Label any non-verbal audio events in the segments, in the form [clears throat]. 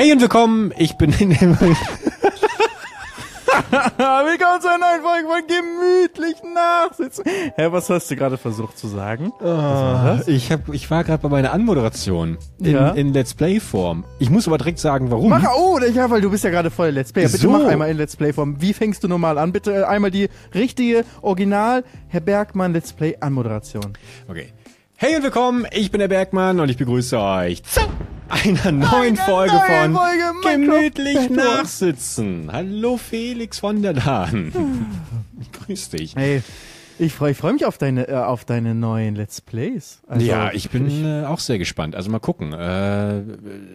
Hey und willkommen, ich bin in dem... Willkommen zu einer neuen Folge von Gemütlich Nachsitzen. Hä, was hast du gerade versucht zu sagen? Ah, ich, hab, ich war gerade bei meiner Anmoderation in, Ja. in Let's Play-Form. Ich muss aber direkt sagen, warum. Mach, oh, ja, weil du bist ja gerade voll Let's Play. Bitte So. mach einmal in Let's Play Form. Wie fängst du normal an? Bitte äh, einmal die richtige, original Herr Bergmann Let's Play Anmoderation. Okay. Hey und willkommen, ich bin der Bergmann und ich begrüße euch zu einer neuen Folge neuen von Folge Gemütlich. Nachsitzen. Hallo Felix von der Lahn. [laughs] Grüß dich. Hey, ich freue freu mich auf deine, äh, auf deine neuen Let's Plays. Also, ja, ich bin äh, auch sehr gespannt. Also mal gucken. Äh,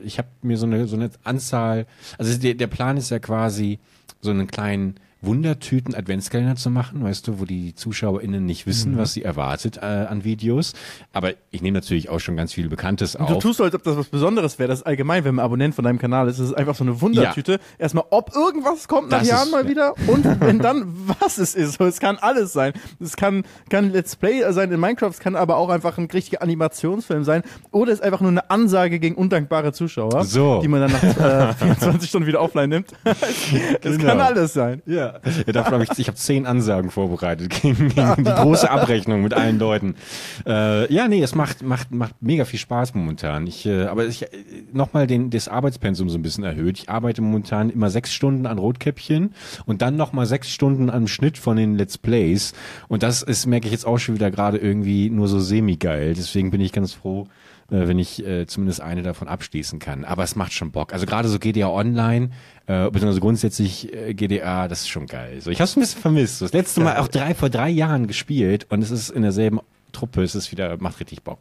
ich habe mir so eine so eine Anzahl. Also der, der Plan ist ja quasi so einen kleinen Wundertüten Adventskalender zu machen, weißt du, wo die ZuschauerInnen nicht wissen, Mhm. was sie erwartet äh, an Videos. Aber ich nehme natürlich auch schon ganz viel Bekanntes Du auf. tust so, als ob das was Besonderes wäre. Das ist allgemein, wenn man Abonnent von deinem Kanal ist. Ist einfach so eine Wundertüte. Erstmal, ob irgendwas kommt nach Das Jahren ist- mal ja. wieder und wenn dann, was es ist. Es kann alles sein. Es kann, kann Let's Play sein in Minecraft, es kann aber auch einfach ein richtiger Animationsfilm sein. Oder es ist einfach nur eine Ansage gegen undankbare Zuschauer, So. die man dann nach äh, [laughs] 24 Stunden wieder offline nimmt. [laughs] Es Genau. kann alles sein. Ja, ja dafür habe ich, ich habe zehn Ansagen vorbereitet gegen, die große Abrechnung mit allen Leuten. Äh, ja, nee, es macht macht macht mega viel Spaß momentan. Ich, äh, aber ich äh, nochmal das Arbeitspensum so ein bisschen erhöht. Ich arbeite momentan immer sechs Stunden an Rotkäppchen und dann nochmal sechs Stunden am Schnitt von den Let's Plays. Und das ist merke ich jetzt auch schon wieder gerade irgendwie nur so semi geil. Deswegen bin ich ganz froh wenn ich äh, zumindest eine davon abschließen kann. Aber es macht schon Bock. Also gerade so GDA Online, äh, beziehungsweise grundsätzlich äh, GDA, das ist schon geil. So, ich habe es ein bisschen vermisst. So, Das letzte Mal auch drei vor drei Jahren gespielt und es ist in derselben Truppe. Es ist wieder macht richtig Bock.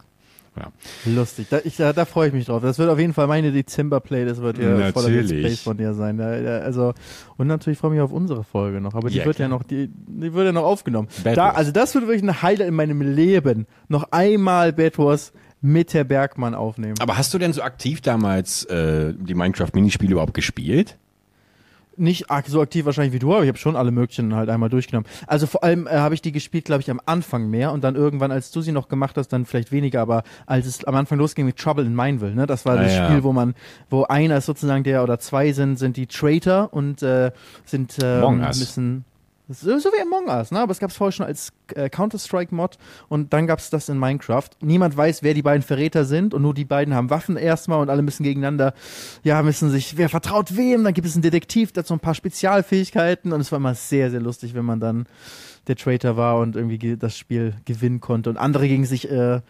Ja. Lustig, da, ich, da, da freue ich mich drauf. Das wird auf jeden Fall meine Dezember-Play, das wird ja voller. Plays von dir sein. Da, da, also, und natürlich freue ich mich auf unsere Folge noch, aber die Ja, wird klar. ja noch, die, die wird ja noch aufgenommen. Bad Da, Wars. also das wird wirklich ein Highlight in meinem Leben. Noch einmal Bad Wars mit Herr Bergmann aufnehmen. Aber hast du denn so aktiv damals äh, die Minecraft-Minispiele überhaupt gespielt? Nicht so aktiv wahrscheinlich wie du, aber ich habe schon alle möglichen halt einmal durchgenommen. Also vor allem äh, habe ich die gespielt, glaube ich, am Anfang mehr und dann irgendwann, als du sie noch gemacht hast, dann vielleicht weniger, aber als es am Anfang losging mit Trouble in Mineville, ne, das war Ah, das ja. Spiel, wo man, wo einer ist sozusagen der oder zwei sind, sind die Traitor und äh, sind äh, bisschen so, so wie Among Us, ne? Aber es gab es vorher schon als äh, Counter-Strike-Mod und dann gab es das in Minecraft. Niemand weiß, wer die beiden Verräter sind und nur die beiden haben Waffen erstmal und alle müssen gegeneinander, ja, müssen sich, wer vertraut wem, dann gibt es einen Detektiv, so ein paar Spezialfähigkeiten und es war immer sehr, sehr lustig, wenn man dann der Traitor war und irgendwie ge- das Spiel gewinnen konnte und andere gegen sich, äh,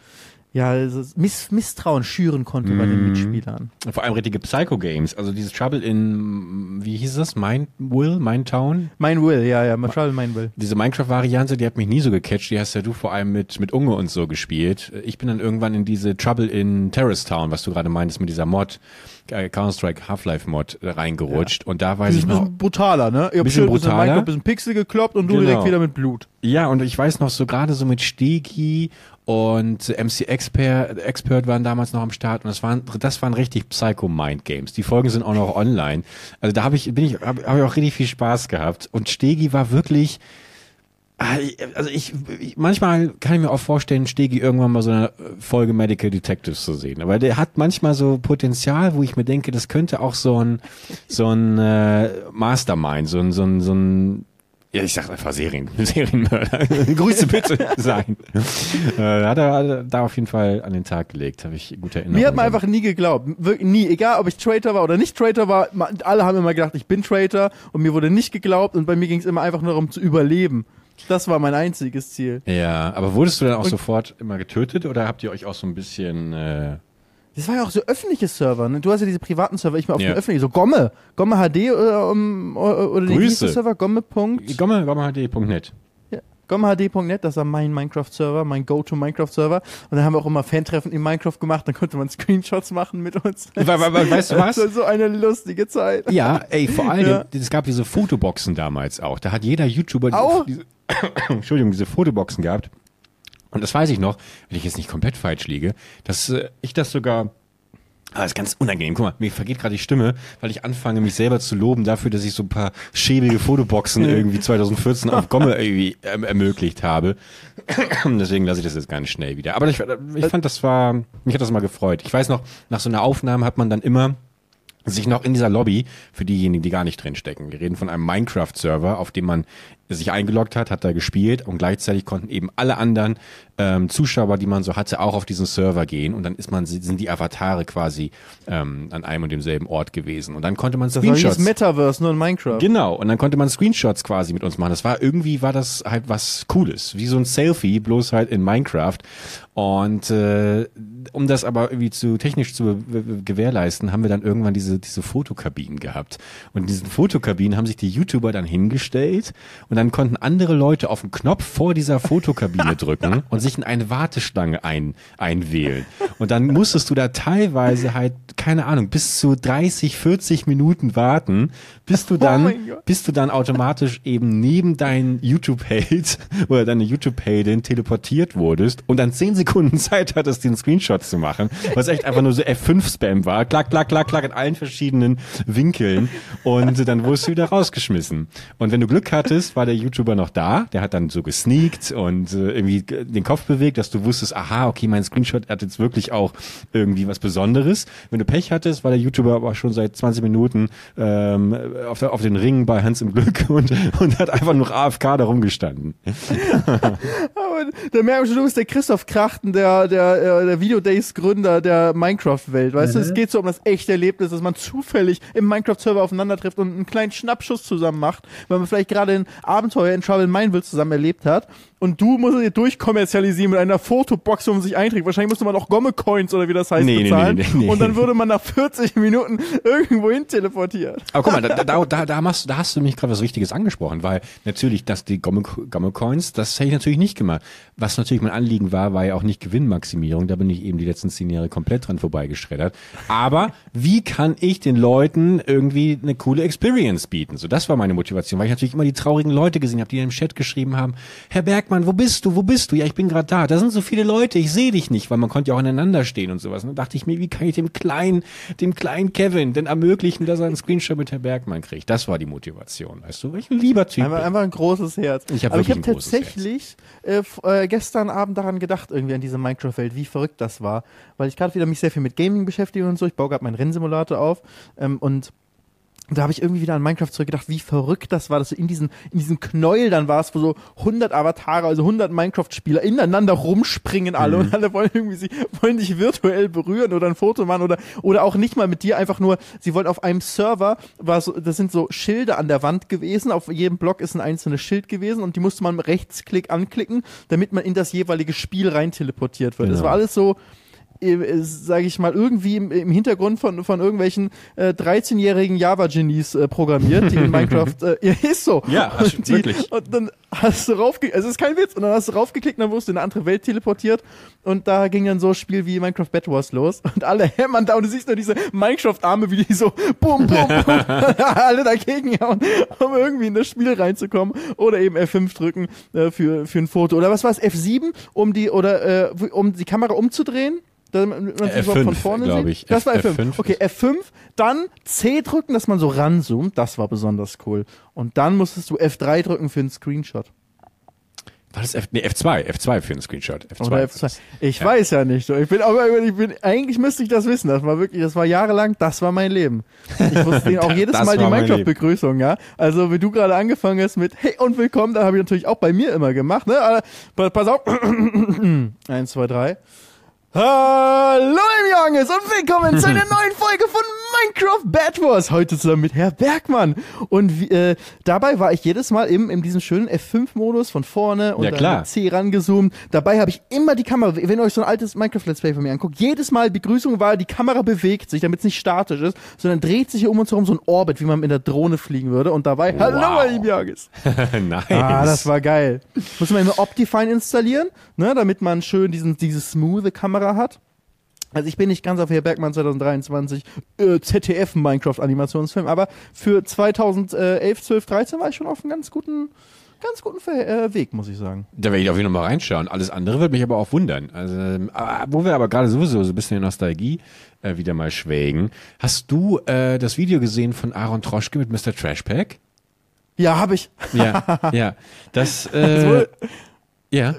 ja, also Miss Misstrauen schüren konnte bei den Mhm. Mitspielern. Vor allem richtige Psycho-Games. Also dieses Trouble in, wie hieß das? Mind Will? Mind Town? Mein Will, ja, ja, Marshall, mein Will. Diese Minecraft-Variante, die hat mich nie so gecatcht. Die hast ja du vor allem mit, mit Unge und so gespielt. Ich bin dann irgendwann in diese Trouble in Terrace Town, was du gerade meintest, mit dieser Mod, Counter-Strike Half-Life-Mod äh, reingerutscht. Und da weiß ich ist ein noch, bisschen brutaler, ne? Ihr habt Bisschen schön bisschen brutaler. Minecraft, bisschen Pixel gekloppt und du Genau. direkt wieder mit Blut. ja, und ich weiß noch so gerade so mit Stegi und MC Expert, Expert waren damals noch am Start und das waren, das waren richtig Psycho-Mind-Games. Die Folgen sind auch noch online. Also da habe ich, bin ich, habe hab ich auch richtig viel Spaß gehabt. Und Stegi war wirklich, ich- Also ich, ich manchmal kann ich mir auch vorstellen, Stegi irgendwann mal so eine Folge Medical Detectives zu sehen. Aber der hat manchmal so Potenzial, wo ich mir denke, das könnte auch so ein so ein äh, Mastermind, so ein so ein so ein ja, ich sag einfach Serien, [laughs] Serienmörder. [laughs] Grüße bitte [laughs] sein. äh, hat er hat da auf jeden Fall an den Tag gelegt, habe ich gute Erinnerungen. Mir hat man einfach nie geglaubt. Wirklich nie. Egal, ob ich Traitor war oder nicht Traitor war, alle haben immer gedacht, ich bin Traitor und mir wurde nicht geglaubt und bei mir ging es immer einfach nur darum zu überleben. Das war mein einziges Ziel. Ja, aber wurdest du dann auch Und- sofort immer getötet oder habt ihr euch auch so ein bisschen äh, Das war ja auch so öffentliche Server. Ne? Du hast ja diese privaten Server, ich mal auf Ja. den öffentlichen. So Gomme. Gomme HD oder, um, oder, oder die Grüße. nächste Server, Gomme. Punkt. Gomme, gommehd.net. Ja. GommeHD.net, das war mein Minecraft-Server, mein Go-To-Minecraft-Server. Und dann haben wir auch immer Fantreffen in Minecraft gemacht, dann konnte man Screenshots machen mit uns. We- we- we- Weißt du [laughs] was? Das war so eine lustige Zeit. Ja, ey, vor allem, Ja. es gab diese Fotoboxen damals auch. Da hat jeder YouTuber diese, Auch? diese, [coughs] Entschuldigung, diese Fotoboxen gehabt. Und das weiß ich noch, wenn ich jetzt nicht komplett falsch liege, dass äh, ich das sogar Ah, das ist ganz unangenehm. Guck mal, mir vergeht gerade die Stimme, weil ich anfange, mich selber zu loben dafür, dass ich so ein paar schäbige Fotoboxen irgendwie 2014 auf Gomme [laughs] irgendwie ähm, ermöglicht habe. [clears throat] Deswegen lasse ich das jetzt ganz schnell wieder. Aber ich, ich fand, das war, mich hat das mal gefreut. Ich weiß noch, nach so einer Aufnahme hat man dann immer sich noch in dieser Lobby, für diejenigen, die gar nicht drinstecken. Wir reden von einem Minecraft-Server, auf dem man sich eingeloggt hat, hat da gespielt und gleichzeitig konnten eben alle anderen ähm, Zuschauer, die man so hatte, auch auf diesen Server gehen und dann ist man sind die Avatare quasi ähm, an einem und demselben Ort gewesen und dann konnte man Screenshots. Das war Metaverse nur in Minecraft. Genau und dann konnte man Screenshots quasi mit uns machen. Das war irgendwie war das halt was Cooles, wie so ein Selfie, bloß halt in Minecraft und äh, um das aber irgendwie zu technisch zu gewährleisten, haben wir dann irgendwann diese diese Fotokabinen gehabt und in diesen Fotokabinen haben sich die YouTuber dann hingestellt und dann konnten andere Leute auf den Knopf vor dieser Fotokabine [laughs] drücken und sich in eine Warteschlange ein, einwählen. Und dann musstest du da teilweise halt, keine Ahnung, bis zu 30, 40 Minuten warten, bis du oh dann, oh bis du dann automatisch eben neben deinen YouTube-Held [laughs] oder deine YouTube-Heldin teleportiert wurdest und dann 10 Sekunden Zeit hattest, den Screenshot zu machen, was echt einfach nur so F5-Spam war. Klack, klack, klack, klack in allen verschiedenen Winkeln und dann wurdest du wieder rausgeschmissen. Und wenn du Glück hattest, war der YouTuber noch da, der hat dann so gesneakt und äh, irgendwie den Kopf bewegt, dass du wusstest, aha, okay, mein Screenshot hat jetzt wirklich auch irgendwie was Besonderes. Wenn du Pech hattest, war der YouTuber aber schon seit 20 Minuten ähm, auf, auf den Ringen bei Hans im Glück [laughs] und, und hat einfach nur AFK da rumgestanden. [laughs] aber da merken schon, du bist der Christoph Krachten, der, der, äh, der Video Days Gründer der Minecraft-Welt. Weißt mhm. du, es geht so um das echte Erlebnis, dass man zufällig im Minecraft-Server aufeinander trifft und einen kleinen Schnappschuss zusammen macht, weil man vielleicht gerade ein Abenteuer in Trouble Mineville zusammen erlebt hat und du musst es durchkommerzialisieren mit einer Fotobox, wo man sich einträgt. Wahrscheinlich musste man auch Gomme-Coins oder wie das heißt nee, bezahlen. Nee, nee, nee, und dann würde man nach 40 Minuten irgendwo hin teleportieren. Aber guck mal, da, da, da, da, machst, da hast du mich gerade was Richtiges angesprochen, weil natürlich, dass die Gomme-Coins, das hätte ich natürlich nicht gemacht. Was natürlich mein Anliegen war, war ja auch nicht Gewinnmaximierung. Da bin ich eben die letzten zehn Jahre komplett dran vorbeigeschreddert. Aber wie kann ich den Leuten irgendwie eine coole Experience bieten? So, das war meine Motivation, weil ich natürlich immer die traurigen Leute gesehen habe, die im Chat geschrieben haben, Herr Bergmann, wo bist du? Wo bist du? Ja, ich bin gerade da. Da sind so viele Leute, ich sehe dich nicht, weil man konnte ja auch aneinander stehen und sowas. Und dann dachte ich mir, wie kann ich dem kleinen, dem kleinen Kevin denn ermöglichen, dass er einen Screenshot mit Herr Bergmann kriegt? Das war die Motivation, weißt du? Ich ein lieber Typ. Einfach, einfach ein großes Herz. Ich habe hab tatsächlich äh, äh, gestern Abend daran gedacht, irgendwie an diese Minecraft-Welt, wie verrückt das war, weil ich gerade wieder mich sehr viel mit Gaming beschäftige und so. Ich baue gerade meinen Rennsimulator auf ähm, und da habe ich irgendwie wieder an Minecraft zurückgedacht, wie verrückt das war, dass du in diesen, in diesen Knäuel dann warst, wo so 100 Avatare, also 100 Minecraft-Spieler ineinander rumspringen alle mhm. und alle wollen irgendwie, sie wollen dich virtuell berühren oder ein Foto machen oder, oder auch nicht mal mit dir, einfach nur, sie wollen auf einem Server, war so, das sind so Schilder an der Wand gewesen, auf jedem Block ist ein einzelnes Schild gewesen und die musste man mit Rechtsklick anklicken, damit man in das jeweilige Spiel rein teleportiert wird. Genau. Das war alles so, sage ich mal, irgendwie im, im, Hintergrund von, von irgendwelchen äh, 13-jährigen Java-Genies äh, programmiert, die in [laughs] Minecraft, äh, [laughs] ja, ist so. Ja, und die, wirklich. Und dann hast du raufgeklickt, also es ist kein Witz, und dann hast du raufgeklickt, dann wurdest du in eine andere Welt teleportiert. Und da ging dann so ein Spiel wie Minecraft Bad Wars los. Und alle hämmern da und du siehst nur diese Minecraft-Arme, wie die so bum, bum, bum, [laughs] alle dagegen hauen, um irgendwie in das Spiel reinzukommen. Oder eben F5 drücken äh, für, für ein Foto. Oder was war es, F7, um die, oder äh, um die Kamera umzudrehen damit man F5, von vorne glaube ich. Das war F5. F5. Okay, F5, dann C drücken, dass man so ranzoomt. Das war besonders cool. Und dann musstest du F3 drücken für einen Screenshot. War das F, nee, F2, F2 für einen Screenshot. F2. Oder F2. Ich ja. weiß ja nicht. Ich bin, aber ich bin, eigentlich müsste ich das wissen. Das war wirklich, das war jahrelang, das war mein Leben. Ich wusste [laughs] auch jedes Mal die Minecraft-Begrüßung, ja. Also, wie du gerade angefangen hast mit Hey und willkommen, da habe ich natürlich auch bei mir immer gemacht, ne? Pass auf. [clears throat] Eins, zwei, drei. Hallo im Junges und willkommen zu einer [laughs] neuen Folge von Minecraft Bad Wars. Heute zusammen mit Herr Bergmann. Und äh, dabei war ich jedes Mal eben in diesem schönen F5-Modus von vorne und ja, dann C rangezoomt. Dabei habe ich immer die Kamera, wenn ihr euch so ein altes Minecraft-Let's Play von mir anguckt, jedes Mal Begrüßung war, die Kamera bewegt sich, damit es nicht statisch ist, sondern dreht sich hier um uns herum so ein Orbit, wie man mit der Drohne fliegen würde. Und dabei, wow. hallo im Junges. nice. Ah, das war geil. Muss man immer Optifine installieren, ne, damit man schön diesen, diese smooth Kamera Kamera hat. Also ich bin nicht ganz auf Herr Bergmann 2023 äh, ZDF Minecraft Animationsfilm, aber für 2011, 12, 13 war ich schon auf einem ganz guten ganz guten äh, Weg, muss ich sagen. Da werde ich auf jeden Fall mal reinschauen. Alles andere wird mich aber auch wundern. Also, äh, wo wir aber gerade sowieso so ein bisschen in Nostalgie äh, wieder mal schwägen. Hast du äh, das Video gesehen von Aaron Troschke mit Mr. Trashpack? Ja, habe ich. ja, [laughs] ja. Das, äh, ja.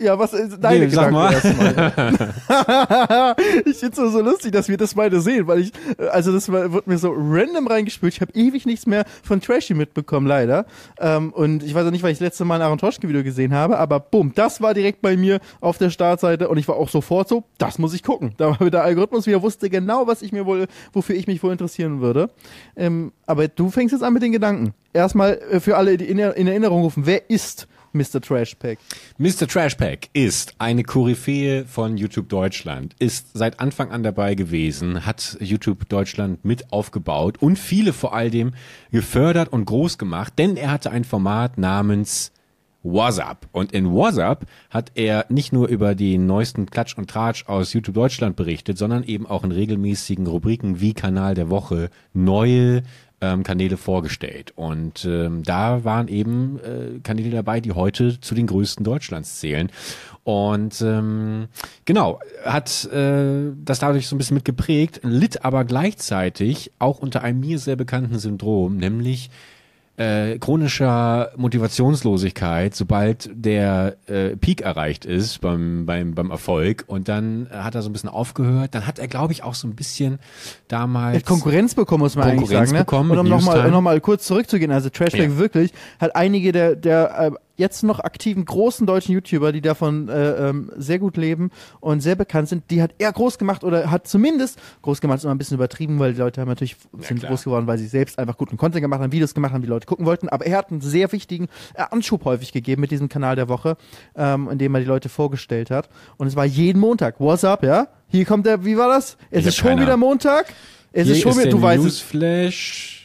Äh, Ja, was ist deine Nee, sag Gedanken mal. erstmal? [laughs] ich finde es so lustig, dass wir das beide sehen, weil ich, äh, also das wird mir so random reingespült. Ich habe ewig nichts mehr von Trashy mitbekommen, leider. Ähm, und ich weiß auch nicht, weil ich das letzte Mal ein Aaron Toschke-Video gesehen habe, aber bumm, das war direkt bei mir auf der Startseite und ich war auch sofort so, das muss ich gucken. Da war der Algorithmus wieder wusste genau, was ich mir wohl, wofür ich mich wohl interessieren würde. Ähm, aber du fängst jetzt an mit den Gedanken. Erstmal äh, für alle, die in, in Erinnerung rufen, wer ist Mr. Trashpack? Mr. Trashpack ist eine Koryphäe von YouTube Deutschland, ist seit Anfang an dabei gewesen, hat YouTube Deutschland mit aufgebaut und viele vor allem gefördert und groß gemacht, denn er hatte ein Format namens WhatsApp. Und in WhatsApp hat er nicht nur über den neuesten Klatsch und Tratsch aus YouTube Deutschland berichtet, sondern eben auch in regelmäßigen Rubriken wie Kanal der Woche neue ähm, Kanäle vorgestellt. Und ähm, da waren eben äh, Kanäle dabei, die heute zu den größten Deutschlands zählen. Und ähm, genau, hat äh, das dadurch so ein bisschen mitgeprägt, litt aber gleichzeitig auch unter einem mir sehr bekannten Syndrom, nämlich äh, chronischer Motivationslosigkeit, sobald der äh, Peak erreicht ist beim, beim, beim Erfolg. Und dann hat er so ein bisschen aufgehört. Dann hat er, glaube ich, auch so ein bisschen damals. Er hat Konkurrenz bekommen, muss man Konkurrenz eigentlich sagen. Ne? bekommen Und um nochmal noch mal kurz zurückzugehen, also Trashback Ja. wirklich hat einige der, der äh, jetzt noch aktiven großen deutschen YouTuber, die davon äh, ähm, sehr gut leben und sehr bekannt sind, die hat er groß gemacht oder hat zumindest groß gemacht, ist immer ein bisschen übertrieben, weil die Leute haben natürlich sind klar. groß geworden, weil sie selbst einfach guten Content gemacht haben, Videos gemacht haben, die Leute gucken wollten. Aber er hat einen sehr wichtigen äh, Anschub häufig gegeben mit diesem Kanal der Woche, ähm, in dem er die Leute vorgestellt hat. Und es war jeden Montag. What's up, ja? Hier kommt der, wie war das? Es Ich ist schon keine wieder Montag. Es Hier ist schon wieder, der du weißt. Newsflash.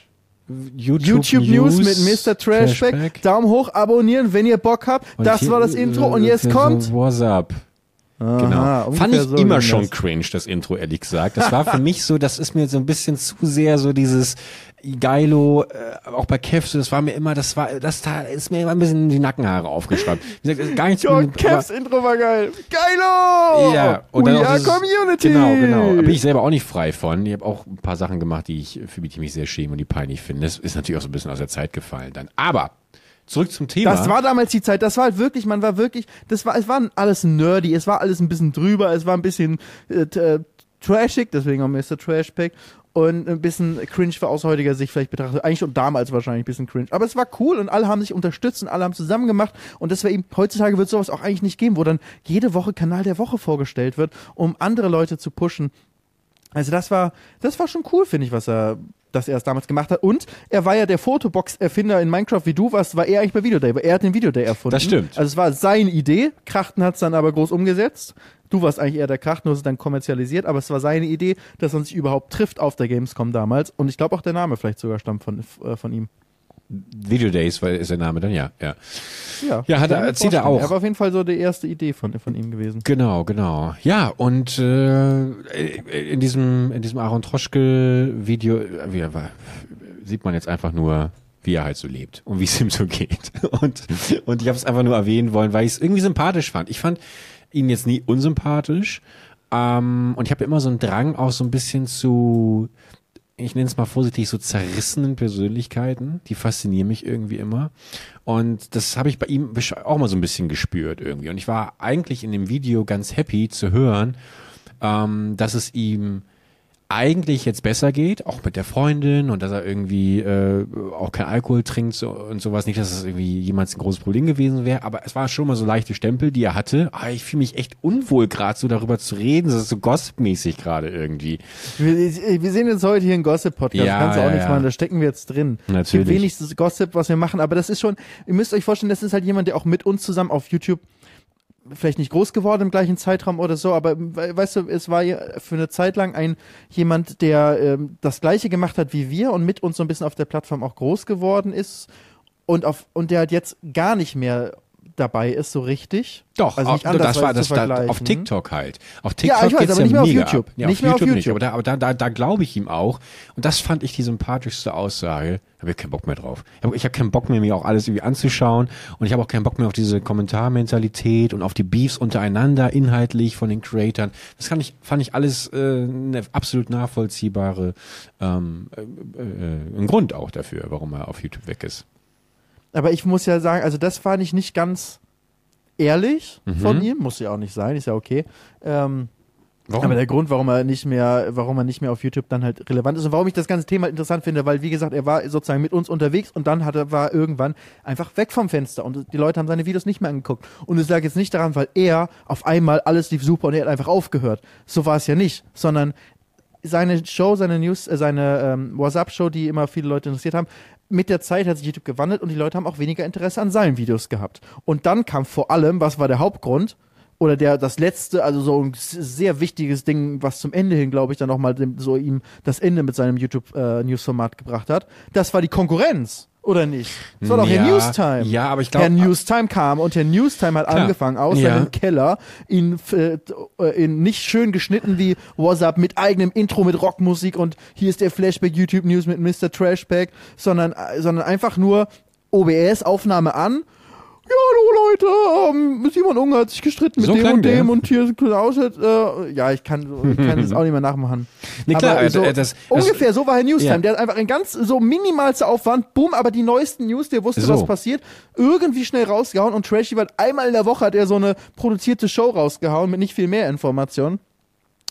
YouTube, YouTube News, mit Mr. Trashback. Trashback. Daumen hoch, abonnieren, wenn ihr Bock habt. Und das war das Intro und äh, jetzt kommt. What's up? Aha, Genau. Fand ich so immer schon cringe, das Intro, ehrlich gesagt. Das war für mich so, das ist mir so ein bisschen zu sehr so dieses Geilo, äh, auch bei Kev, so, das war mir immer, das war, das da ist mir immer ein bisschen die Nackenhaare aufgeschraubt. Wie gesagt, gar nichts Jo, Kevs Intro war geil. Geilo! ja, und We dann auch are Community! Genau, genau. Da bin ich selber auch nicht frei von. Ich habe auch ein paar Sachen gemacht, die ich, für die ich mich sehr schäme und die peinlich finde. Das ist natürlich auch so ein bisschen aus der Zeit gefallen dann. Aber, zurück zum Thema. Das war damals die Zeit, das war halt wirklich, man war wirklich, das war, es war alles nerdy, es war alles ein bisschen drüber, es war ein bisschen äh, äh, trashig, deswegen auch Mr. Trashpack und ein bisschen cringe für aus heutiger Sicht vielleicht betrachtet. Eigentlich schon damals wahrscheinlich ein bisschen cringe. Aber es war cool und alle haben sich unterstützt und alle haben zusammen gemacht und das wäre eben, heutzutage wird sowas auch eigentlich nicht geben, wo dann jede Woche Kanal der Woche vorgestellt wird, um andere Leute zu pushen. Also das war, das war schon cool, finde ich, was er, dass er es damals gemacht hat. Und er war ja der Fotobox-Erfinder in Minecraft, wie du warst, war er eigentlich bei Videoday. Er hat den Videoday erfunden. Das stimmt. Also es war seine Idee. Krachten hat es dann aber groß umgesetzt. Du warst eigentlich eher der Krachten, du hast es dann kommerzialisiert, aber es war seine Idee, dass man sich überhaupt trifft auf der Gamescom damals. Und ich glaube auch der Name vielleicht sogar stammt von, äh, von ihm. Video Days, weil ist der Name dann, ja, ja. Ja, Ja, hat er- erzählt er auch. Er war auf jeden Fall so die erste Idee von, von ihm gewesen. Genau, genau. Ja, und äh, in diesem in diesem Aaron Troschke Video wie sieht man jetzt einfach nur wie er halt so lebt und wie es ihm so geht. [laughs] Und, und ich habe es einfach nur erwähnen wollen, weil ich es irgendwie sympathisch fand. Ich fand ihn jetzt nie unsympathisch. Ähm, und ich habe immer so einen Drang auch so ein bisschen zu, ich nenne es mal vorsichtig, so zerrissenen Persönlichkeiten. Die faszinieren mich irgendwie immer. Und das habe ich bei ihm auch mal so ein bisschen gespürt irgendwie. Und ich war eigentlich in dem Video ganz happy zu hören, ähm, dass es ihm eigentlich jetzt besser geht, auch mit der Freundin und dass er irgendwie äh, auch kein Alkohol trinkt so, und sowas. Nicht, dass es irgendwie jemals ein großes Problem gewesen wäre, aber es war schon mal so leichte Stempel, die er hatte. Aber ich fühle mich echt unwohl, gerade so darüber zu reden. Das ist so gossipmäßig gerade irgendwie. Wir, wir sehen jetzt heute hier einen Gossip-Podcast, Ja, kannst du auch ja, nichts ja. machen, da stecken wir jetzt drin. Es Natürlich. gibt wenig Gossip, was wir machen, aber das ist schon, ihr müsst euch vorstellen, das ist halt jemand, der auch mit uns zusammen auf YouTube vielleicht nicht groß geworden im gleichen Zeitraum oder so, aber we- weißt du, es war für eine Zeit lang ein jemand, der ähm, das gleiche gemacht hat wie wir und mit uns so ein bisschen auf der Plattform auch groß geworden ist und auf und der halt jetzt gar nicht mehr dabei ist so richtig. Doch, also nicht auch, anders das war das da, auf TikTok halt. Auf Ja, TikTok ich weiß, aber ja nicht mehr auf YouTube. Ja, Nicht auf mehr auf YouTube nicht, YouTube. aber da, aber da, da, da glaube ich ihm auch. Und das fand ich die sympathischste Aussage. Habe ich keinen Bock mehr drauf. Ich habe hab keinen Bock mehr, mir auch alles irgendwie anzuschauen. Und ich habe auch keinen Bock mehr auf diese Kommentarmentalität und auf die Beefs untereinander, inhaltlich von den Creatoren. Das kann ich, fand ich alles äh, eine absolut nachvollziehbare ähm, äh, äh, ein Grund auch dafür, warum er auf YouTube weg ist. Aber ich muss ja sagen, also das fand ich nicht ganz ehrlich Mhm. von ihm, muss ja auch nicht sein, ist ja okay. Ähm, Warum? aber der Grund, warum er nicht mehr, warum er nicht mehr auf YouTube dann halt relevant ist und warum ich das ganze Thema interessant finde, weil wie gesagt, er war sozusagen mit uns unterwegs und dann hat er, war er irgendwann einfach weg vom Fenster und die Leute haben seine Videos nicht mehr angeguckt. Und es lag jetzt nicht daran, weil er auf einmal alles lief super und er hat einfach aufgehört. So war es ja nicht, sondern seine Show, seine News, äh, seine ähm, WhatsApp-Show, die immer viele Leute interessiert haben, mit der Zeit hat sich YouTube gewandelt und die Leute haben auch weniger Interesse an seinen Videos gehabt. Und dann kam vor allem, was war der Hauptgrund? Oder der, das letzte, also so ein sehr wichtiges Ding, was zum Ende hin, glaube ich, dann nochmal so ihm das Ende mit seinem YouTube-News-Format gebracht hat. Das war die Konkurrenz. Oder nicht? Das war doch ja, Herr Newstime. Ja, aber ich Herr glaube. Newstime kam und Herr Newstime hat Klar. angefangen, aus Ja. seinem Keller, in, äh, in nicht schön geschnitten wie WhatsApp mit eigenem Intro mit Rockmusik und hier ist der Flashback YouTube News mit Mr. Trashback, sondern, äh, sondern einfach nur OBS-Aufnahme an. Ja, hallo Leute, ähm, Simon Unger hat sich gestritten mit So dem klang und der. dem und hier Klaus. Äh, ja, ich kann, ich kann das [laughs] auch nicht mehr nachmachen. Nee, klar, aber äh, so, äh, das- das- ungefähr so war Herr Newstime. Ja. Der hat einfach ein ganz so minimalster Aufwand, boom, aber die neuesten News, der wusste, So. was passiert, irgendwie schnell rausgehauen und Trashy war einmal in der Woche hat er so eine produzierte Show rausgehauen mit nicht viel mehr Informationen.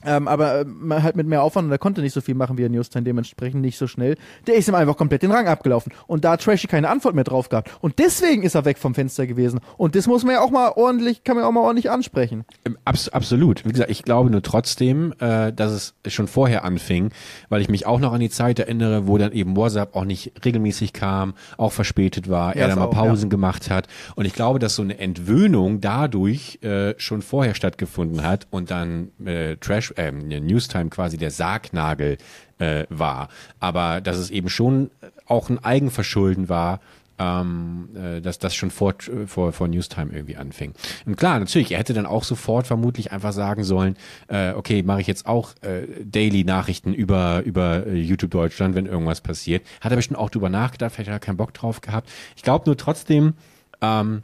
Ähm, aber ähm, halt mit mehr Aufwand und er konnte nicht so viel machen wie Herr Newstime, dementsprechend nicht so schnell. Der ist ihm einfach komplett den Rang abgelaufen. Und da hat Trashy keine Antwort mehr drauf gehabt. Und deswegen ist er weg vom Fenster gewesen. Und das muss man ja auch mal ordentlich, kann man ja auch mal ordentlich ansprechen. Ähm, Abs absolut. Wie gesagt, ich glaube nur trotzdem, äh, dass es schon vorher anfing, weil ich mich auch noch an die Zeit erinnere, wo dann eben WhatsApp auch nicht regelmäßig kam, auch verspätet war, Ja, er dann mal auch, Pausen gemacht hat. Und ich glaube, dass so eine Entwöhnung dadurch äh, schon vorher stattgefunden hat und dann äh, Trash, äh, Newstime quasi der Sargnagel äh, war. Aber dass es eben schon auch ein Eigenverschulden war, ähm, äh, dass das schon vor, vor, vor Newstime irgendwie anfing. Und klar, natürlich, er hätte dann auch sofort vermutlich einfach sagen sollen, äh, okay, mache ich jetzt auch äh, Daily-Nachrichten über, über äh, YouTube Deutschland, wenn irgendwas passiert. Hat er bestimmt auch drüber nachgedacht, vielleicht hat er keinen Bock drauf gehabt. Ich glaube nur trotzdem, ähm,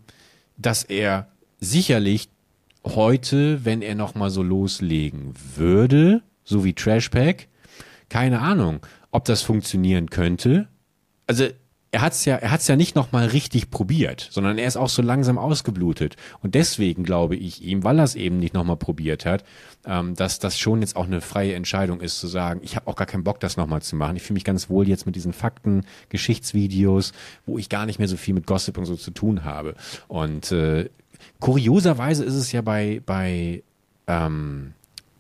dass er sicherlich heute, wenn er noch mal so loslegen würde, so wie Trashpack, keine Ahnung, ob das funktionieren könnte. Also er hat's ja, er hat's ja nicht noch mal richtig probiert, sondern er ist auch so langsam ausgeblutet. Und deswegen glaube ich ihm, weil er es eben nicht noch mal probiert hat, ähm, dass das schon jetzt auch eine freie Entscheidung ist, zu sagen, ich habe auch gar keinen Bock, das noch mal zu machen. Ich fühle mich ganz wohl jetzt mit diesen Fakten, Geschichtsvideos, wo ich gar nicht mehr so viel mit Gossip und so zu tun habe. Und äh, kurioserweise ist es ja bei bei ähm,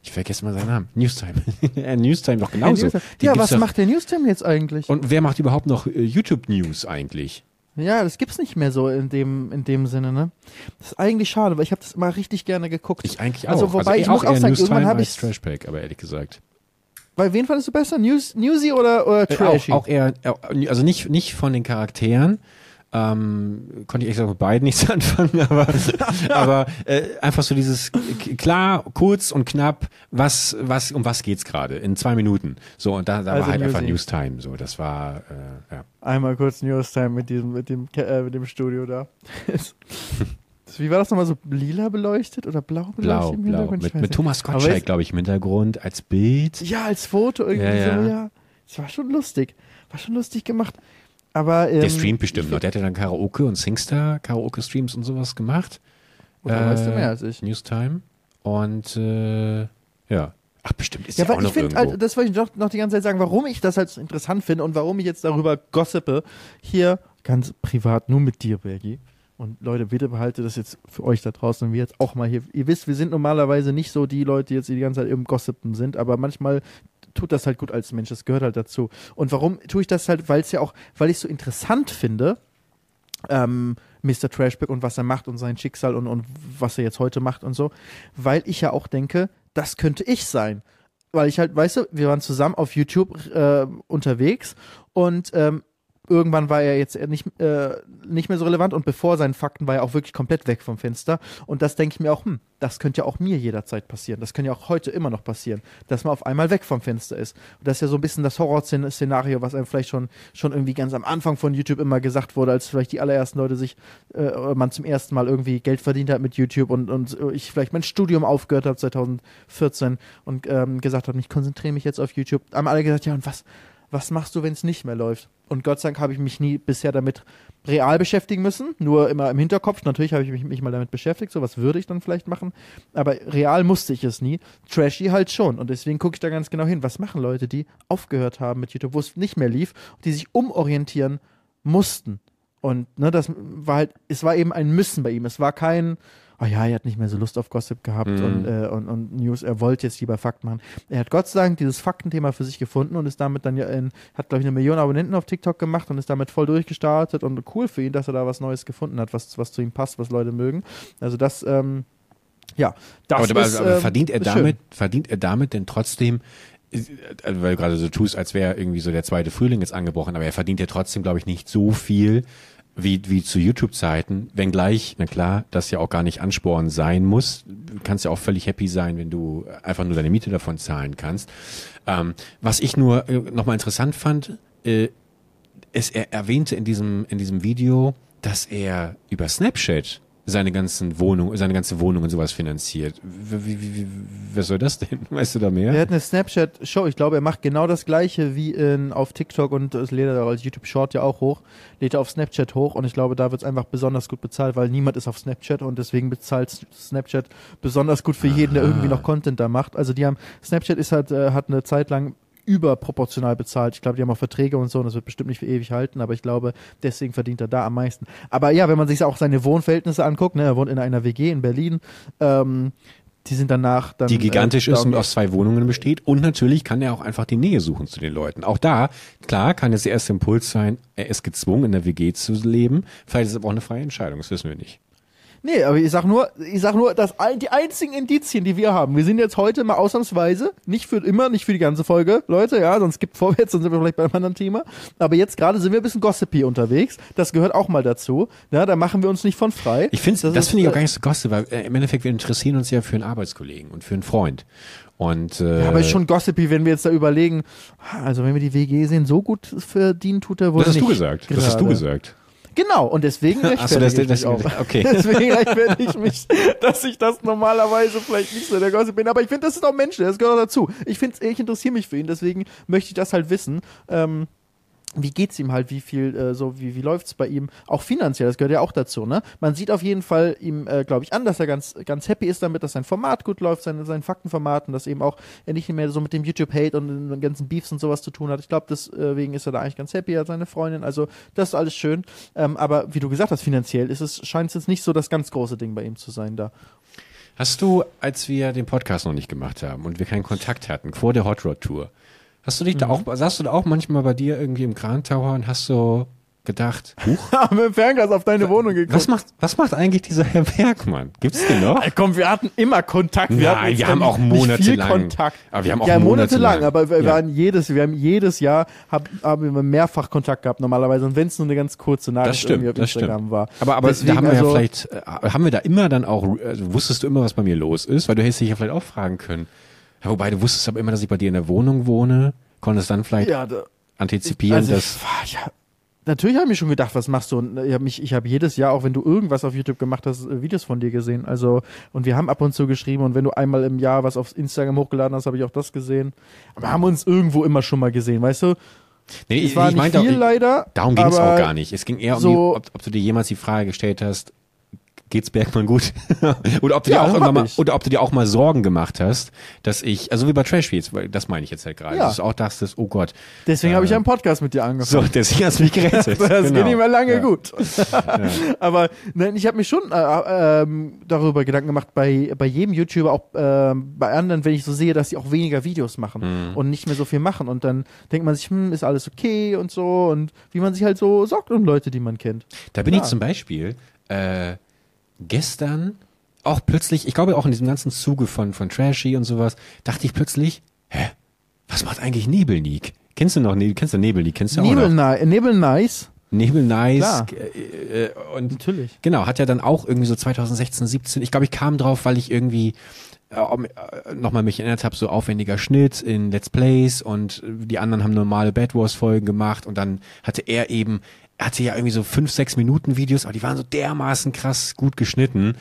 ich vergesse mal seinen Namen. Newstime. [laughs] Äh, Newstime doch genauso. Newstime- ja, was doch- macht der Newstime jetzt eigentlich? Und wer macht überhaupt noch äh, YouTube News eigentlich? Ja, das gibt's nicht mehr so in dem, in dem Sinne, ne? Das ist eigentlich schade, weil ich habe das immer richtig gerne geguckt. Ich eigentlich auch. Also, wobei, eh ich muss auch sagen, Newstime irgendwann habe ich Trashpack, aber ehrlich gesagt. Bei wen fandest du besser? News, Newsy oder, oder Äh, Trashy? Auch, auch eher, äh, also nicht, nicht von den Charakteren. Ähm, konnte ich echt mit beiden nichts [laughs] anfangen, aber, aber äh, einfach so dieses klar, kurz und knapp, was, was, um was geht's gerade in zwei Minuten. So, und da, da Also war halt einfach Newsy. Newstime. So, das war, äh, ja. Einmal kurz Newstime mit diesem, mit dem, äh, mit dem Studio da. [laughs] Wie war das nochmal so lila beleuchtet oder blau beleuchtet? Blau, im blau. Mit, mit. Thomas Gottschalk, glaube ich, im Hintergrund als Bild. Ja, als Foto irgendwie Ja, so, ja. ja. Das war schon lustig. War schon lustig gemacht. Aber, ähm, Der streamt bestimmt noch. Der hat ja dann Karaoke und Singstar, Karaoke-Streams und sowas gemacht. Oder weißt du mehr als ich? Newstime. Und äh, ja. Ach, bestimmt ist Ja, ja, auch ich noch finde, irgendwo. halt, das wollte ich noch, noch die ganze Zeit sagen, warum ich das halt so interessant finde und warum ich jetzt darüber gossipe. Hier ganz privat nur mit dir, Bergi. Und Leute, bitte behalte das jetzt für euch da draußen und wir jetzt auch mal hier. Ihr wisst, wir sind normalerweise nicht so die Leute, die jetzt die ganze Zeit im Gossipen sind, aber manchmal tut das halt gut als Mensch, das gehört halt dazu. Und warum tue ich das halt? Weil es ja auch, weil ich es so interessant finde, ähm, Mr. Trashback und was er macht und sein Schicksal und, und was er jetzt heute macht und so, weil ich ja auch denke, das könnte ich sein. Weil ich halt, weißt du, wir waren zusammen auf YouTube äh, unterwegs und ähm, irgendwann war er jetzt nicht, äh, nicht mehr so relevant und bevor seinen Fakten war er auch wirklich komplett weg vom Fenster. Und das denke ich mir auch, hm, das könnte ja auch mir jederzeit passieren. Das könnte ja auch heute immer noch passieren, dass man auf einmal weg vom Fenster ist. Und das ist ja so ein bisschen das Horrorszenario, was einem vielleicht schon, schon irgendwie ganz am Anfang von YouTube immer gesagt wurde, als vielleicht die allerersten Leute sich, äh, man zum ersten Mal irgendwie Geld verdient hat mit YouTube und, und ich vielleicht mein Studium aufgehört habe 2014 und ähm, gesagt habe, ich konzentriere mich jetzt auf YouTube. Haben alle gesagt, ja, und was, was machst du, wenn es nicht mehr läuft? Und Gott sei Dank habe ich mich nie bisher damit real beschäftigen müssen, nur immer im Hinterkopf. Natürlich habe ich mich, mich mal damit beschäftigt, so was würde ich dann vielleicht machen, aber real musste ich es nie. Trashy halt schon und deswegen gucke ich da ganz genau hin, was machen Leute, die aufgehört haben mit YouTube, wo es nicht mehr lief, die sich umorientieren mussten. Und ne, das war halt, es war eben ein Müssen bei ihm. Es war kein, oh ja, er hat nicht mehr so Lust auf Gossip gehabt Mhm. und, äh, und, und News, er wollte jetzt lieber Fakten machen. Er hat Gott sei Dank dieses Faktenthema für sich gefunden und ist damit dann ja in, hat, glaube ich, eine Million Abonnenten auf TikTok gemacht und ist damit voll durchgestartet und cool für ihn, dass er da was Neues gefunden hat, was, was zu ihm passt, was Leute mögen. Also das, ähm, ja, das aber, ist, aber ähm, verdient er damit, verdient er damit denn trotzdem, äh, weil du gerade so tust, als wäre irgendwie so der zweite Frühling jetzt angebrochen, aber er verdient ja trotzdem, glaube ich, nicht so viel wie, wie zu YouTube-Zeiten, wenngleich, na klar, das ja auch gar nicht Ansporn sein muss. Du kannst ja auch völlig happy sein, wenn du einfach nur deine Miete davon zahlen kannst. Ähm, was ich nur äh, nochmal interessant fand, äh, es, er erwähnte in diesem, in diesem Video, dass er über Snapchat seine ganzen Wohnungen, seine ganze Wohnung und sowas finanziert. Wie, wie, wie, was soll das denn? [laughs] Weißt du da mehr? Er hat eine Snapchat-Show. Ich glaube, er macht genau das gleiche wie in, auf TikTok und das lädt er als YouTube-Short ja auch hoch. Lädt er auf Snapchat hoch und ich glaube, da wird es einfach besonders gut bezahlt, weil niemand ist auf Snapchat und deswegen bezahlt Snapchat besonders gut für jeden, der Aha. irgendwie noch Content da macht. Also die haben, Snapchat ist halt, äh, hat eine Zeit lang überproportional bezahlt. Ich glaube, die haben auch Verträge und so und das wird bestimmt nicht für ewig halten, aber ich glaube, deswegen verdient er da am meisten. Aber ja, wenn man sich auch seine Wohnverhältnisse anguckt, ne, er wohnt in einer WG in Berlin, ähm, die sind danach dann. die gigantisch äh, ist und aus zwei Wohnungen besteht. Und natürlich kann er auch einfach die Nähe suchen zu den Leuten. Auch da, klar, kann es der erste Impuls sein, er ist gezwungen, in der WG zu leben. Vielleicht ist es aber auch eine freie Entscheidung, das wissen wir nicht. Nee, aber ich sag nur, ich sag nur, dass all, die einzigen Indizien, die wir haben, wir sind jetzt heute mal ausnahmsweise, nicht für immer, nicht für die ganze Folge, Leute, ja, sonst gibt vorwärts, dann sind wir vielleicht bei einem anderen Thema. Aber jetzt gerade sind wir ein bisschen gossipy unterwegs. Das gehört auch mal dazu. Ja, da machen wir uns nicht von frei. Ich finde, das, ist, finde ich auch äh, gar nicht so gossip, weil äh, im Endeffekt wir interessieren uns ja für einen Arbeitskollegen und für einen Freund. Und äh, Ja, aber ist schon gossipy, wenn wir jetzt da überlegen, also wenn wir die WG sehen, so gut verdienen tut er wohl das hast nicht. du gesagt. Das hast du gerade. gesagt. Genau, und deswegen so, rechtfertige das- ich mich auch. okay. [laughs] Deswegen rechtfertige ich mich, [laughs] dass ich das normalerweise vielleicht nicht so der Gossip bin. Aber ich finde, das ist auch Mensch, das gehört auch dazu. Ich finde, ich interessiere mich für ihn, deswegen möchte ich das halt wissen. Ähm, wie geht's ihm halt, wie viel, äh, so, wie, wie läuft's bei ihm? Auch finanziell, das gehört ja auch dazu, ne? Man sieht auf jeden Fall ihm, äh, glaube ich, an, dass er ganz, ganz happy ist damit, dass sein Format gut läuft, sein, sein Faktenformat und dass eben auch er nicht mehr so mit dem YouTube-Hate und den ganzen Beefs und sowas zu tun hat. Ich glaube, deswegen ist er da eigentlich ganz happy, er hat seine Freundin, also das ist alles schön. Ähm, aber wie du gesagt hast, finanziell ist es, scheint es jetzt nicht so das ganz große Ding bei ihm zu sein da. Hast du, als wir den Podcast noch nicht gemacht haben und wir keinen Kontakt hatten, vor der Hot Rod Tour, hast du dich Mhm. da auch, saßt du da auch manchmal bei dir irgendwie im Grand Tower und hast so gedacht, huch, [laughs] Haben wir im Fernglas auf deine Wohnung geguckt. was macht, was macht eigentlich dieser Herr Bergmann? Gibt's den noch? Ey, komm, wir hatten immer Kontakt. Wir hatten Nein, wir haben auch monatelang- Kontakt. aber wir haben auch ja, monatelang, monatelang. aber wir Ja. waren jedes, wir haben jedes Jahr hab, haben wir mehrfach Kontakt gehabt normalerweise und wenn es nur eine ganz kurze Nachricht Das stimmt, irgendwie auf das Instagram stimmt. war. Aber, aber Deswegen da haben wir also, ja vielleicht, äh, haben wir da immer dann auch, also wusstest du immer, was bei mir los ist? Weil du hättest dich ja vielleicht auch fragen können. Ja, wobei du wusstest aber immer, dass ich bei dir in der Wohnung wohne, konntest dann vielleicht ja, da, antizipieren, also, dass ich, ja, natürlich habe ich mir schon gedacht, was machst du? Und ich habe mich, ich habe jedes Jahr, auch wenn du irgendwas auf YouTube gemacht hast, äh, Videos von dir gesehen. Also und wir haben ab und zu geschrieben und wenn du einmal im Jahr was auf Instagram hochgeladen hast, habe ich auch das gesehen. Aber wir haben uns irgendwo immer schon mal gesehen, weißt du? nee, Es war nicht meinte viel auch, leider. darum ging es auch gar nicht. Es ging eher um so- die, ob, ob du dir jemals die Frage gestellt hast, geht's Bergmann gut? [laughs] oder ob du Ja, dir auch irgendwann mal, ich. oder ob du dir auch mal Sorgen gemacht hast, dass ich, also wie bei Trash Feeds, weil das meine ich jetzt halt gerade, Ja. dass du auch dachtest, oh Gott, Deswegen habe ich einen Podcast mit dir so, angefangen. deswegen hast du mich gerettet. [laughs] Das Genau. geht nicht mehr lange Ja. gut. [laughs] Aber nein, ich habe mich schon äh, ähm, darüber Gedanken gemacht, bei, bei jedem YouTuber, auch ähm, bei anderen, wenn ich so sehe, dass sie auch weniger Videos machen Mhm. und nicht mehr so viel machen. Und dann denkt man sich, hm, ist alles okay und so. Und wie man sich halt so sorgt um Leute, die man kennt. Da bin ich Klar. zum Beispiel äh, gestern auch plötzlich, ich glaube auch in diesem ganzen Zuge von, von Trashy und sowas, dachte ich plötzlich, hä, was macht eigentlich Nebelnik? Kennst du noch, ne, kennst du Nebelnik? Kennst du auch Nebel, noch? Ni- Nebel Nice. Nebel Nice. Klar. Äh, äh, und Natürlich. Genau, hat ja dann auch irgendwie so 2016, 17, ich glaube, ich kam drauf, weil ich irgendwie äh, nochmal mich erinnert habe, so aufwendiger Schnitt in Let's Plays und die anderen haben normale Bad Wars Folgen gemacht und dann hatte er eben, hatte ja irgendwie so fünf, sechs Minuten Videos, aber die waren so dermaßen krass gut geschnitten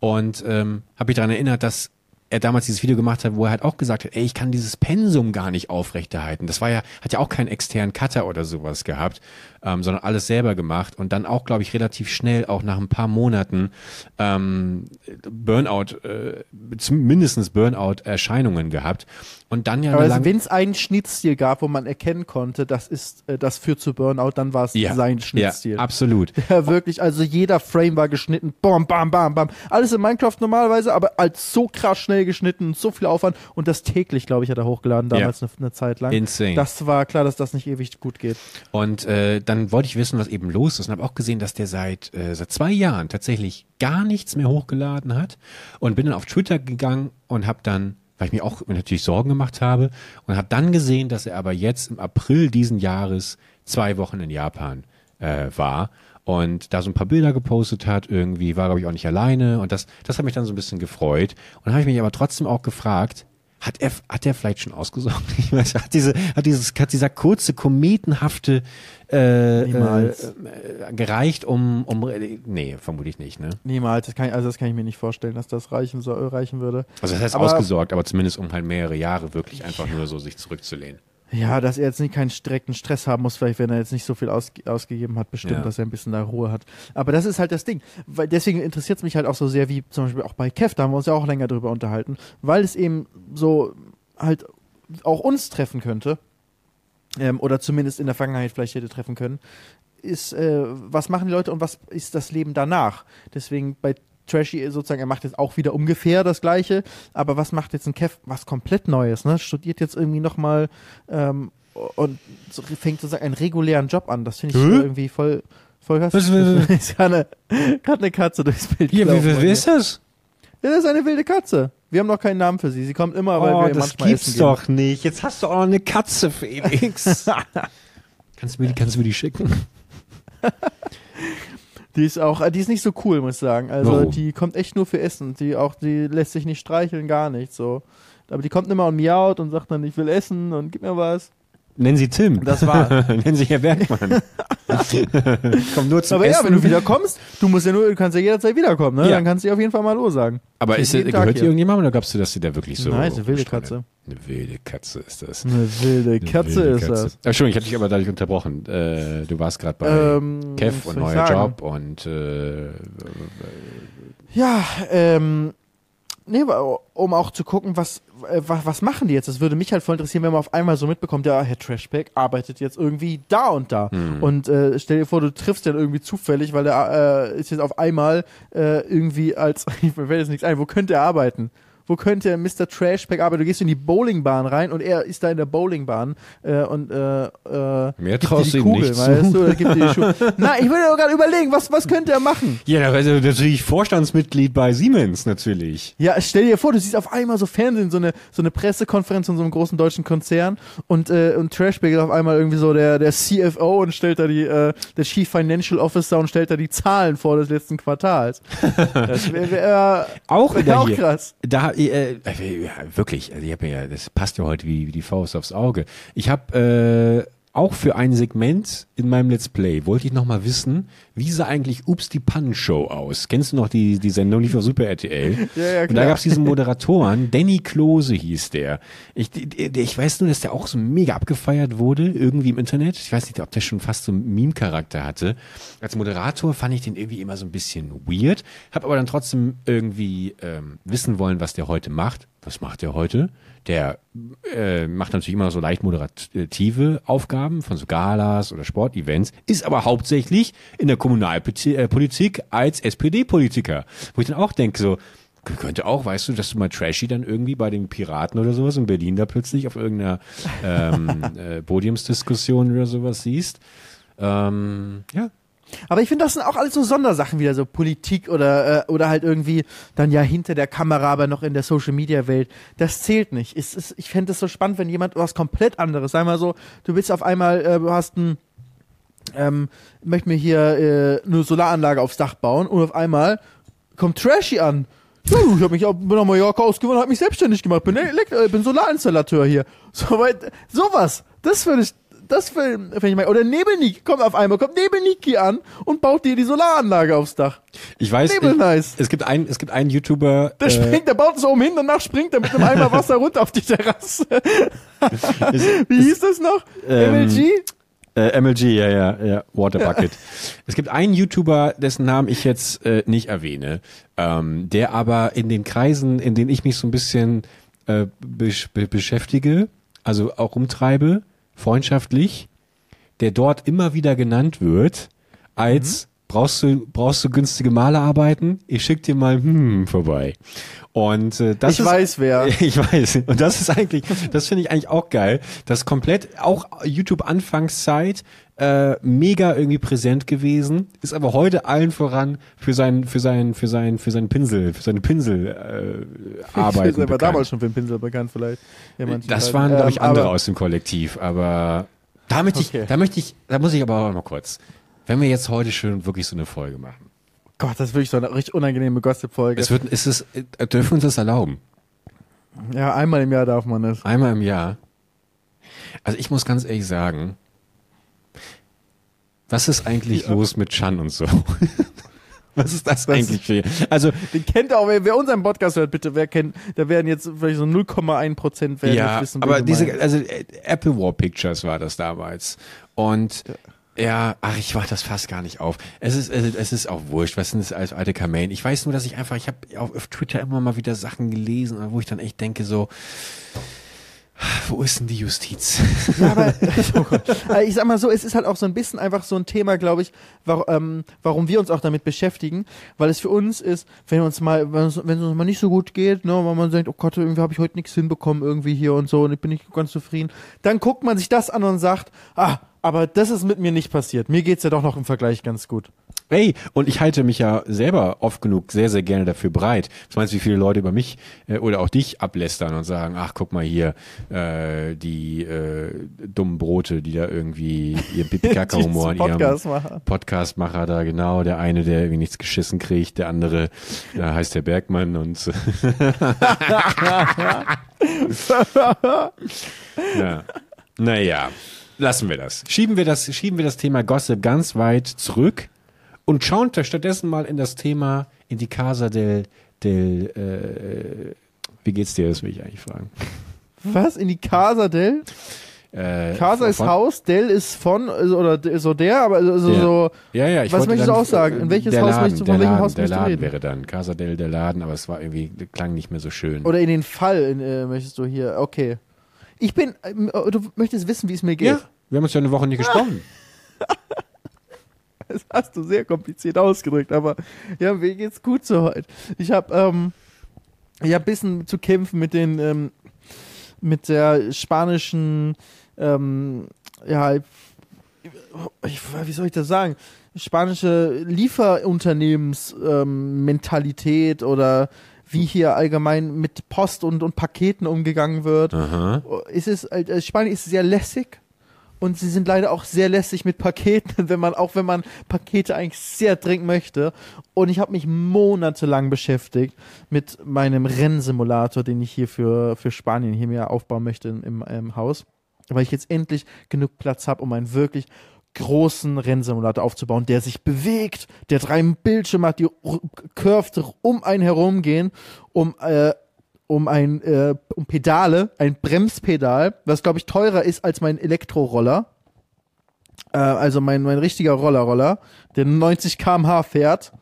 und ähm, habe mich daran erinnert, dass er damals dieses Video gemacht hat, wo er halt auch gesagt hat, ey, ich kann dieses Pensum gar nicht aufrechterhalten. Das war ja, hat ja auch keinen externen Cutter oder sowas gehabt, ähm, sondern alles selber gemacht und dann auch, glaube ich, relativ schnell, auch nach ein paar Monaten, ähm, Burnout, äh, mindestens Burnout-Erscheinungen gehabt. Und dann ja lang- wenn es einen Schnittstil gab, wo man erkennen konnte, das ist, äh, das führt zu Burnout, dann war es ja, sein ja, Schnittstil. absolut. [laughs] Ja, wirklich, also jeder Frame war geschnitten, bam, bam, bam, bam. Alles in Minecraft normalerweise, aber als so krass schnell geschnitten so viel Aufwand und das täglich, glaube ich, hat er hochgeladen damals eine, eine Zeit lang. Insane. Das war klar, dass das nicht ewig gut geht. Und äh, dann wollte ich wissen, was eben los ist und habe auch gesehen, dass der seit äh, seit zwei Jahren tatsächlich gar nichts mehr hochgeladen hat und bin dann auf Twitter gegangen und habe dann weil ich mir auch natürlich Sorgen gemacht habe und habe dann gesehen, dass er aber jetzt im April diesen Jahres zwei Wochen in Japan äh, war und da so ein paar Bilder gepostet hat, irgendwie war glaube ich auch nicht alleine und das das hat mich dann so ein bisschen gefreut und habe ich mich aber trotzdem auch gefragt, hat er, hat er vielleicht schon ausgesorgt? [laughs] Ich weiß, hat diese, hat dieses, hat dieser kurze, kometenhafte, äh, Niemals. äh, gereicht, um, um, nee, vermutlich nicht, ne? Niemals, das kann, ich- also das kann ich mir nicht vorstellen, dass das reichen, soll, reichen würde. Also das heißt Aber- ausgesorgt, aber zumindest um halt mehrere Jahre wirklich einfach nur so sich zurückzulehnen. Ja, dass er jetzt nicht keinen direkten Stress haben muss, vielleicht wenn er jetzt nicht so viel aus, ausgegeben hat, bestimmt, Ja. dass er ein bisschen da Ruhe hat. Aber das ist halt das Ding. Weil deswegen interessiert es mich halt auch so sehr, wie zum Beispiel auch bei Kev, da haben wir uns ja auch länger drüber unterhalten, weil es eben so halt auch uns treffen könnte, ähm, oder zumindest in der Vergangenheit vielleicht hätte treffen können, ist, äh, was machen die Leute und was ist das Leben danach? Deswegen bei Trashy sozusagen, er macht jetzt auch wieder ungefähr das Gleiche, aber was macht jetzt ein Kev? Was komplett Neues, ne? Studiert jetzt irgendwie nochmal ähm, und so, fängt sozusagen einen regulären Job an. Das finde ich Hä? irgendwie voll, voll krass. Was- was- was- [laughs] ist gerade eine, Katze durchs Bild Hier, wer, bei wer mir. ist das? Ja, das ist eine wilde Katze. Wir haben noch keinen Namen für sie. Sie kommt immer, weil oh, wir das manchmal gibt's essen gehen. doch nicht. Jetzt hast du auch noch eine Katze, Felix. [laughs] kannst, du mir die, kannst du mir die schicken? [laughs] Die ist auch, äh, die ist nicht so cool, muss ich sagen. Also Warum? die kommt echt nur für Essen. Die auch, die lässt sich nicht streicheln, gar nicht so. Aber die kommt immer und miaut und sagt dann, ich will essen und gib mir was. Nennen Sie Tim. Das war. [laughs] Nennen Sie Herr Bergmann. [laughs] Komm nur zum Aber Essen. ja, wenn du wieder kommst, du musst ja nur, du kannst ja jederzeit wiederkommen, ne? Ja. Dann kannst du dir auf jeden Fall mal Hallo sagen. Aber ist, Tag gehört die hier. irgendjemandem oder glaubst du, dass sie da wirklich so. Nein, ist eine wilde? Katze. Eine wilde Katze ist das. Eine wilde Eine Katze wilde ist Katze. das. Entschuldigung, ich habe dich aber dadurch unterbrochen. Äh, du warst gerade bei Ähm, Kev und neuer? Job und äh, Ja, ähm, nee, um auch zu gucken, was, äh, was, was machen die jetzt? Das würde mich halt voll interessieren, wenn man auf einmal so mitbekommt, ja, Herr Trashback arbeitet jetzt irgendwie da und da. Hm. Und äh, stell dir vor, du triffst den irgendwie zufällig, weil er äh, ist jetzt auf einmal äh, irgendwie als, [laughs] ich mir fällt jetzt nichts ein, wo könnte er arbeiten? Wo könnte Mr. Trashback arbeiten? Du gehst in die Bowlingbahn rein und er ist da in der Bowlingbahn äh, und äh, äh, Mehr traust ihm Kugel, nicht weißt du? Gibt dir die Schuhe. [laughs] Nein, ich würde doch gerade überlegen, was, was könnte er machen? ja, also natürlich Vorstandsmitglied bei Siemens natürlich. Ja, stell dir vor, du siehst auf einmal so Fernsehen, so eine, so eine Pressekonferenz von so einem großen deutschen Konzern und, äh, und Trashbag ist auf einmal irgendwie so der, der CFO und stellt da die, äh, der Chief Financial Officer und stellt da die Zahlen vor des letzten Quartals. Das wäre wär, [laughs] Auch wär auch krass. Da, äh, äh, ja, wirklich, also ich habe ja, das passt ja heute wie, wie die Faust aufs Auge. Ich habe äh, auch für ein Segment in meinem Let's Play wollte ich noch mal wissen, wie sah eigentlich Ups die Pannenshow aus? Kennst du noch die, die Sendung, auf Super RTL? [laughs] Ja, ja, Und da klar. gab es diesen [laughs] Moderatoren, Danny Klose hieß der. Ich, der- ich weiß nur, dass der auch so mega abgefeiert wurde, irgendwie im Internet. Ich weiß nicht, ob der schon fast so einen Meme-Charakter hatte. Als Moderator fand ich den irgendwie immer so ein bisschen weird, habe aber dann trotzdem irgendwie ähm, wissen wollen, was der heute macht. Was macht der heute? Der äh, macht natürlich immer so leicht moderative Aufgaben von so Galas oder Sportevents, ist aber hauptsächlich in der Kommunalpolitik als SPD-Politiker. Wo ich dann auch denke, so, könnte auch, weißt du, dass du mal Trashy dann irgendwie bei den Piraten oder sowas in Berlin da plötzlich auf irgendeiner ähm, [laughs] äh, Podiumsdiskussion oder sowas siehst. Ähm, ja. Aber ich finde, das sind auch alles so Sondersachen wieder, so Politik oder, äh, oder halt irgendwie dann ja hinter der Kamera, aber noch in der Social Media Welt. Das zählt nicht. Es ist, ich fände es so spannend, wenn jemand was komplett anderes, sag mal so, du willst auf einmal, äh, du hast ein, ähm, möchte mir hier äh, eine Solaranlage aufs Dach bauen und auf einmal kommt Trashy an. Du, ich hab mich auch, bin nach Mallorca ausgewandert, hab mich selbstständig gemacht, bin, Elekt äh, bin Solarinstallateur hier. So weit, sowas, das würde ich, das finde ich mal. Oder Nebelniki, kommt auf einmal, kommt Nebelniki an und baut dir die Solaranlage aufs Dach. Ich weiß, Nebel ich, nice. es gibt einen, es gibt einen YouTuber, Der äh, springt, der baut es oben hin, danach springt er mit einem Eimer Wasser runter auf die Terrasse. [laughs] Wie hieß das noch? Ähm, MLG? Äh, MLG, ja, ja, ja, Water Bucket. Es gibt einen YouTuber, dessen Namen ich jetzt äh, nicht erwähne, ähm, der aber in den Kreisen, in denen ich mich so ein bisschen äh, besch be beschäftige, also auch rumtreibe, freundschaftlich, der dort immer wieder genannt wird, als brauchst du brauchst du günstige Malerarbeiten? Ich schick dir mal hm vorbei. Und äh, das Ich ist, weiß wer. [laughs] Ich weiß. Und das ist eigentlich, das finde ich eigentlich auch geil. Das komplett, auch YouTube Anfangszeit, äh, mega irgendwie präsent gewesen, ist aber heute allen voran für seinen, für seinen, für seinen, für seinen Pinsel, für seine Pinsel äh, [laughs] Arbeiten. war bekannt. damals schon für den Pinsel bekannt, vielleicht. Ja, Das waren, glaube ich, Ähm, andere aber- aus dem Kollektiv, aber da möchte Okay. ich, da möchte ich, da muss ich aber auch mal kurz, wenn wir jetzt heute schön wirklich so eine Folge machen. Gott, das ist wirklich so eine richtig unangenehme Gossip-Folge. Es wird, ist es, äh, dürfen wir uns das erlauben? Ja, einmal im Jahr darf man das. Einmal im Jahr. Also ich muss ganz ehrlich sagen, was ist eigentlich los mit Chan und so? [laughs] Was ist das Was- eigentlich für? Also Den kennt auch, wer, wer unseren Podcast hört, bitte, wer kennt, da werden jetzt vielleicht so 0,1 Prozent werden ja, wissen, aber diese, meinst. also äh, Apple War Pictures war das damals und ja, ach, ich war das fast gar nicht auf. Es ist, es ist- es ist auch wurscht, was sind das als alte Kamellen? Ich weiß nur, dass ich einfach, ich habe auf, auf Twitter immer mal wieder Sachen gelesen, wo ich dann echt denke so, wo ist denn die Justiz? Ja, aber [laughs] [laughs] oh. Also ich sag mal so, es ist halt auch so ein bisschen einfach so ein Thema, glaube ich, warum, ähm, warum wir uns auch damit beschäftigen, weil es für uns ist, wenn uns mal, wenn es, wenn es uns mal nicht so gut geht, ne, weil man denkt, oh Gott, irgendwie habe ich heute nichts hinbekommen irgendwie hier und so und ich bin nicht ganz zufrieden, dann guckt man sich das an und sagt, ah, aber das ist mit mir nicht passiert. Mir geht's ja doch noch im Vergleich ganz gut. Hey, und ich halte mich ja selber oft genug sehr, sehr gerne dafür bereit. Was meinst du, wie viele Leute über mich äh, oder auch dich ablästern und sagen, ach, guck mal hier, äh, die äh, dummen Brote, die da irgendwie ihr Pipi-Kaka-Humor [laughs] in ihrem Podcastmacher. Podcastmacher da, genau, der eine, der irgendwie nichts geschissen kriegt, der andere, da heißt der Bergmann und [laughs] ja. Naja, lassen wir das. Schieben wir das, schieben wir das Thema Gossip ganz weit zurück und schauen stattdessen mal in das Thema, in die Casa del, del äh, wie geht's dir, das will ich eigentlich fragen. Was? In die Casa del? Äh, Casa ist Haus, Del ist von, also, oder so der, aber also Der. so, Ja, ja, ich Was möchtest du auch sagen? In welches der Haus Laden, möchtest du- von welchem Haus der möchtest du Laden reden? wäre dann Casa del der Laden, aber es war irgendwie klang nicht mehr so schön. oder in den Fall in, äh, möchtest du hier, okay. Ich bin, ähm, äh, du möchtest wissen, wie es mir geht. ja, wir haben uns ja eine Woche nicht gesprochen. [laughs] Das hast du sehr kompliziert ausgedrückt, aber ja, mir geht's gut so heute. Ich habe ähm, ich hab ein bisschen zu kämpfen mit den, ähm, mit der spanischen, ähm, ja, ich, wie soll ich das sagen? Spanische Lieferunternehmensmentalität ähm, oder wie hier allgemein mit Post und, und Paketen umgegangen wird. Aha. Es ist, äh, Spanien ist sehr lässig und sie sind leider auch sehr lässig mit Paketen, [laughs] wenn man, auch wenn man Pakete eigentlich sehr dringend möchte. Und ich habe mich monatelang beschäftigt mit meinem Rennsimulator, den ich hier für, für Spanien hier mir aufbauen möchte im, im, Haus. Weil ich jetzt endlich genug Platz habe, um einen wirklich großen Rennsimulator aufzubauen, der sich bewegt, der drei Bildschirme hat, die curved um einen herumgehen, um äh, um ein äh, um Pedale, ein Bremspedal, was glaube ich teurer ist als mein Elektroroller. Äh, also mein mein richtiger Rollerroller, der 90 km/h fährt.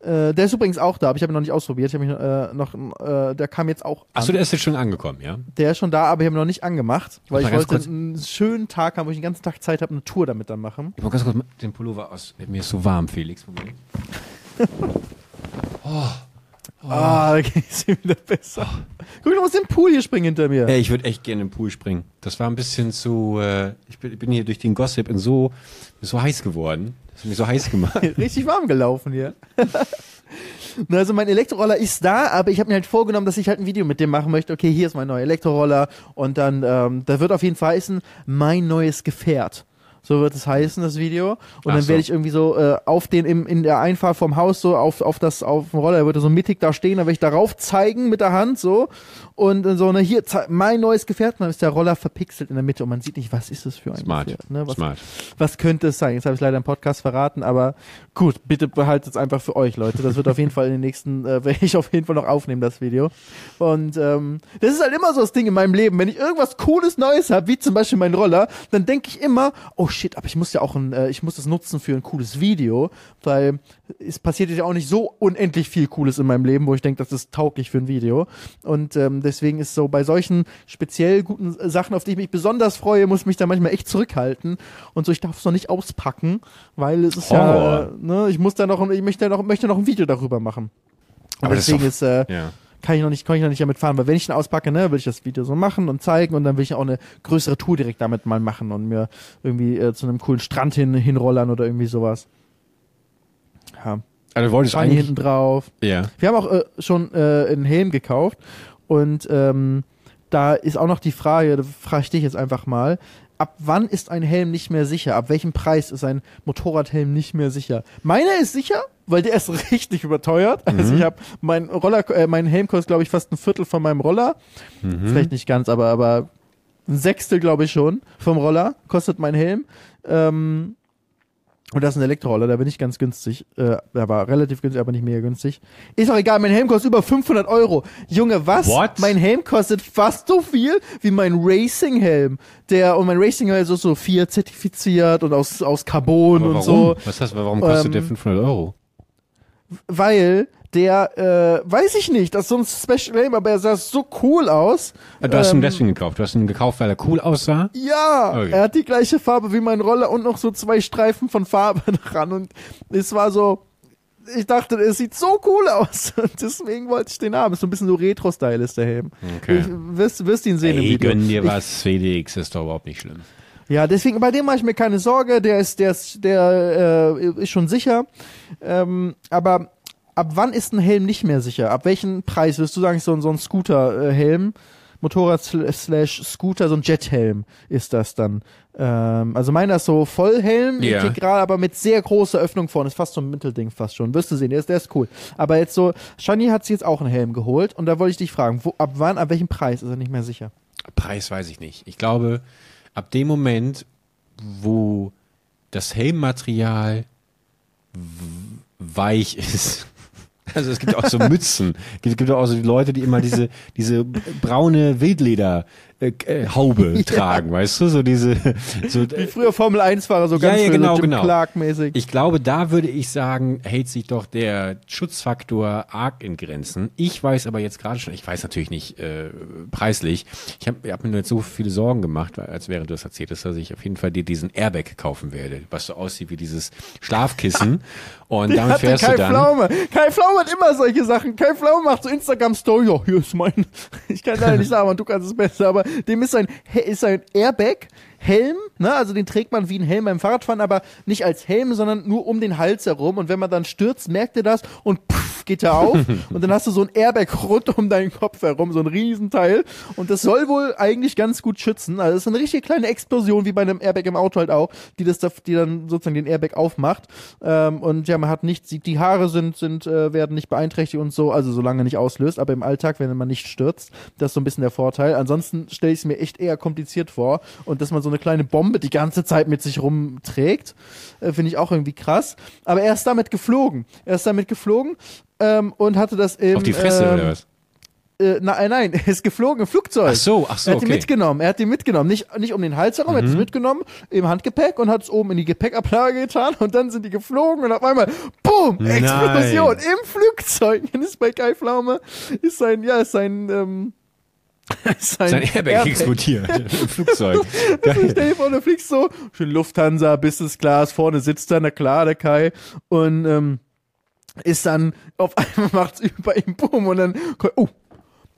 Äh, der ist übrigens auch da, aber ich habe ihn noch nicht ausprobiert. Ich habe mich äh, noch, äh, der kam jetzt auch. Achso, der ist jetzt schon angekommen, ja? Der ist schon da, aber ich habe ihn noch nicht angemacht, weil ich wollte einen schönen Tag haben, wo ich den ganzen Tag Zeit habe, eine Tour damit dann machen. Ich mach ganz kurz den Pullover aus. Mir ist so warm, Felix. [laughs] Moment. Ah, da [laughs] geht's mir wieder besser. Guck, du musst den Pool hier springen hinter mir. Ey, ich würde echt gerne im Pool springen. Das war ein bisschen zu. Äh, ich, bin, ich bin hier durch den Gossip in so, so heiß geworden. Das hat mich so heiß gemacht. [laughs] Richtig warm gelaufen hier. [laughs] Na, Also mein Elektroroller ist da, aber ich habe mir halt vorgenommen, dass ich halt ein Video mit dem machen möchte. Okay, hier ist mein neuer Elektroroller und dann, ähm, da wird auf jeden Fall heißen, mein neues Gefährt. So wird es heißen, das Video. Und Ach dann so. werde ich irgendwie so äh, auf den, im, in der Einfahrt vom Haus so auf, auf das, auf dem Roller, der würde so mittig da stehen, dann werde ich darauf zeigen mit der Hand so. Und so, ne, hier, mein neues Gefährt, dann ist der Roller verpixelt in der Mitte und man sieht nicht, was ist das für ein Smart. Gefährt. Ne? Was, Smart. was könnte es sein? Jetzt habe ich leider im Podcast verraten, aber gut, bitte behaltet es einfach für euch, Leute. Das wird auf jeden [laughs] Fall in den nächsten, äh, [laughs] werde ich auf jeden Fall noch aufnehmen, das Video. Und ähm, das ist halt immer so das Ding in meinem Leben. Wenn ich irgendwas Cooles Neues habe, wie zum Beispiel mein Roller, dann denke ich immer, oh shit, aber ich muss ja auch ein, äh, ich muss das nutzen für ein cooles Video, weil es passiert ja auch nicht so unendlich viel Cooles in meinem Leben, wo ich denke, das ist tauglich für ein Video. Und ähm, deswegen ist so bei solchen speziell guten Sachen, auf die ich mich besonders freue, muss ich mich da manchmal echt zurückhalten. Und so, ich darf es noch nicht auspacken, weil es ist ja, Horror. äh, ne, ich muss da noch, ich möchte noch, möchte noch ein Video darüber machen. Aber das ist deswegen doch- ist, äh, Ja. kann ich noch nicht, kann ich noch nicht damit fahren, weil wenn ich ihn auspacke, ne, will ich das Video so machen und zeigen und dann will ich auch eine größere Tour direkt damit mal machen und mir irgendwie äh, zu einem coolen Strand hin, hinrollern oder irgendwie sowas. Ja. Also wolltest Shiny eigentlich. hinten drauf. Ja. Wir haben auch äh, schon äh, einen Helm gekauft und ähm, da ist auch noch die Frage, da frage ich dich jetzt einfach mal, ab wann ist ein Helm nicht mehr sicher? Ab welchem Preis ist ein Motorradhelm nicht mehr sicher? Meiner ist sicher, weil der ist [laughs] richtig überteuert. Also ich habe mein Roller, äh, mein Helm kostet glaube ich fast ein Viertel von meinem Roller. Vielleicht nicht ganz, aber aber ein Sechstel glaube ich schon vom Roller kostet mein Helm. Ähm, und das ist ein Elektroroller, da bin ich ganz günstig. Äh, der war relativ günstig, aber nicht mega günstig. Ist auch egal, mein Helm kostet über 500 Euro. Junge, was? What? Mein Helm kostet fast so viel wie mein Racing-Helm. Der, und mein Racing-Helm ist so, so vier zertifiziert und aus, aus Carbon und warum? so. Was heißt, warum kostet Ähm, der 500 Euro? Weil der, äh, weiß ich nicht, das ist so ein Special Helm, aber er sah so cool aus. Du hast ihn ähm, deswegen gekauft. Du hast ihn gekauft, weil er cool aussah. Ja, Okay. er hat die gleiche Farbe wie mein Roller und noch so zwei Streifen von Farbe [laughs] dran. Und es war so, ich dachte, es sieht so cool aus. [laughs] Und deswegen wollte ich den haben. Ist so ein bisschen so Retro-Style ist der Helm. Okay. Du wirst, wirst ihn sehen im Ey, Video. gönn dir Ich, was, Felix, ist doch überhaupt nicht schlimm. ja, deswegen, bei dem mache ich mir keine Sorge. Der ist, der ist, der äh, ist schon sicher. Ähm, aber ab wann ist ein Helm nicht mehr sicher? Ab welchem Preis? Würdest du sagen, so, ein- so ein Scooter-Helm? Motorrad sl- slash Scooter, so ein Jethelm ist das dann. Ähm, also meiner ist so Vollhelm, Ja. integral, aber mit sehr großer Öffnung vorne. Ist fast so ein Mittelding fast schon. Wirst du sehen, der ist, der ist cool. Aber jetzt so, Shani hat sich jetzt auch einen Helm geholt und da wollte ich dich fragen, wo, ab wann, ab welchem Preis ist er nicht mehr sicher? Preis weiß ich nicht. Ich glaube, ab dem Moment, wo das Helmmaterial weich ist. Also es gibt auch so Mützen. Es gibt, auch so die Leute, die immer diese, diese braune Wildleder äh, äh, Haube [laughs] tragen, weißt du? So diese so, Wie früher Formel 1-Fahrer, so Ja, ganz ja, so genau, Jim genau. Clark-mäßig. Ich glaube, da würde ich sagen, hält sich doch der Schutzfaktor arg in Grenzen. Ich weiß aber jetzt gerade schon, ich weiß natürlich nicht äh, preislich. Ich habe hab mir nur jetzt so viele Sorgen gemacht, als während du das erzähltest, dass ich auf jeden Fall dir diesen Airbag kaufen werde, was so aussieht wie dieses Schlafkissen. [laughs] Und damit Hatte fährst Kai du dann. Pflaume. Kai Pflaume hat immer solche Sachen. Kai Pflaume macht so Instagram-Story. Ja, hier ist mein. [laughs] Ich kann leider nicht sagen, du kannst es besser, aber dem ist ein, ist ein Airbag. Helm, ne, also den trägt man wie ein Helm beim Fahrradfahren, aber nicht als Helm, sondern nur um den Hals herum. Und wenn man dann stürzt, merkt ihr das und pff, geht er auf. [laughs] und dann hast du so ein Airbag rund um deinen Kopf herum, so ein Riesenteil. Und das soll wohl eigentlich ganz gut schützen. Also es ist eine richtig kleine Explosion, wie bei einem Airbag im Auto halt auch, die das, da- die dann sozusagen den Airbag aufmacht. Ähm, und ja, man hat nichts, die, die Haare sind, sind, äh, werden nicht beeinträchtigt und so, also solange nicht auslöst, aber im Alltag, wenn man nicht stürzt, das ist so ein bisschen der Vorteil. Ansonsten stelle ich es mir echt eher kompliziert vor. Und dass man so eine kleine Bombe die ganze Zeit mit sich rumträgt, äh, finde ich auch irgendwie krass. Aber er ist damit geflogen. Er ist damit geflogen ähm, und hatte das im, Auf die Fresse ähm, oder was? Äh, nein, nein, er ist geflogen im Flugzeug. Ach so, ach so, er hat ihn okay. mitgenommen. Er hat ihn mitgenommen. Nicht, nicht um den Hals herum, er hat es Mhm. mitgenommen im Handgepäck und hat es oben in die Gepäckablage getan und dann sind die geflogen und auf einmal, boom, Nein. Explosion im Flugzeug. [laughs] Und ist bei Kai Pflaume, ist sein, ja, ist sein, ähm, [laughs] sein, Sein Airbag explodiert im [laughs] Flugzeug. Geil. stell dir vor, du fliegst so, schön Lufthansa, Business Class, vorne sitzt da, na klar, der Kai. Und ähm, ist dann, auf einmal [laughs] macht's über ihm Boom und dann, oh,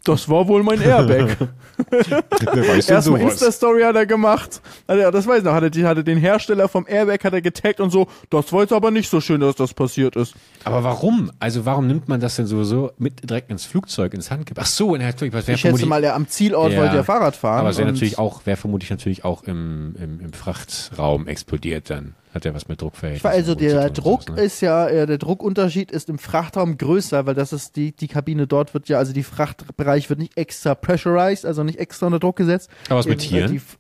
das war wohl mein Airbag. [laughs] Erstmal? Insta-Story hat er gemacht. Also, ja, das weiß ich noch. Hatte, hatte den Hersteller vom Airbag hat er getaggt und so. Das war jetzt aber nicht so schön, dass das passiert ist. Aber warum? Also warum nimmt man das denn sowieso mit direkt ins Flugzeug, ins Handgepäck? Ach so, in der was Ich schätze mal, er am Zielort Ja. wollte er Fahrrad fahren. Aber es wäre und- natürlich auch, wäre vermutlich natürlich auch im, im, im Frachtraum explodiert dann. Hat ja was mit Druckverhältnissen Also so der tun, Druck sowas, ne? ist ja, äh, der Druckunterschied ist im Frachtraum größer, weil das ist die, die Kabine dort wird ja, also die Frachtbereich wird nicht extra pressurized, also nicht extra unter Druck gesetzt. Aber was mit äh, Tieren? Die, F-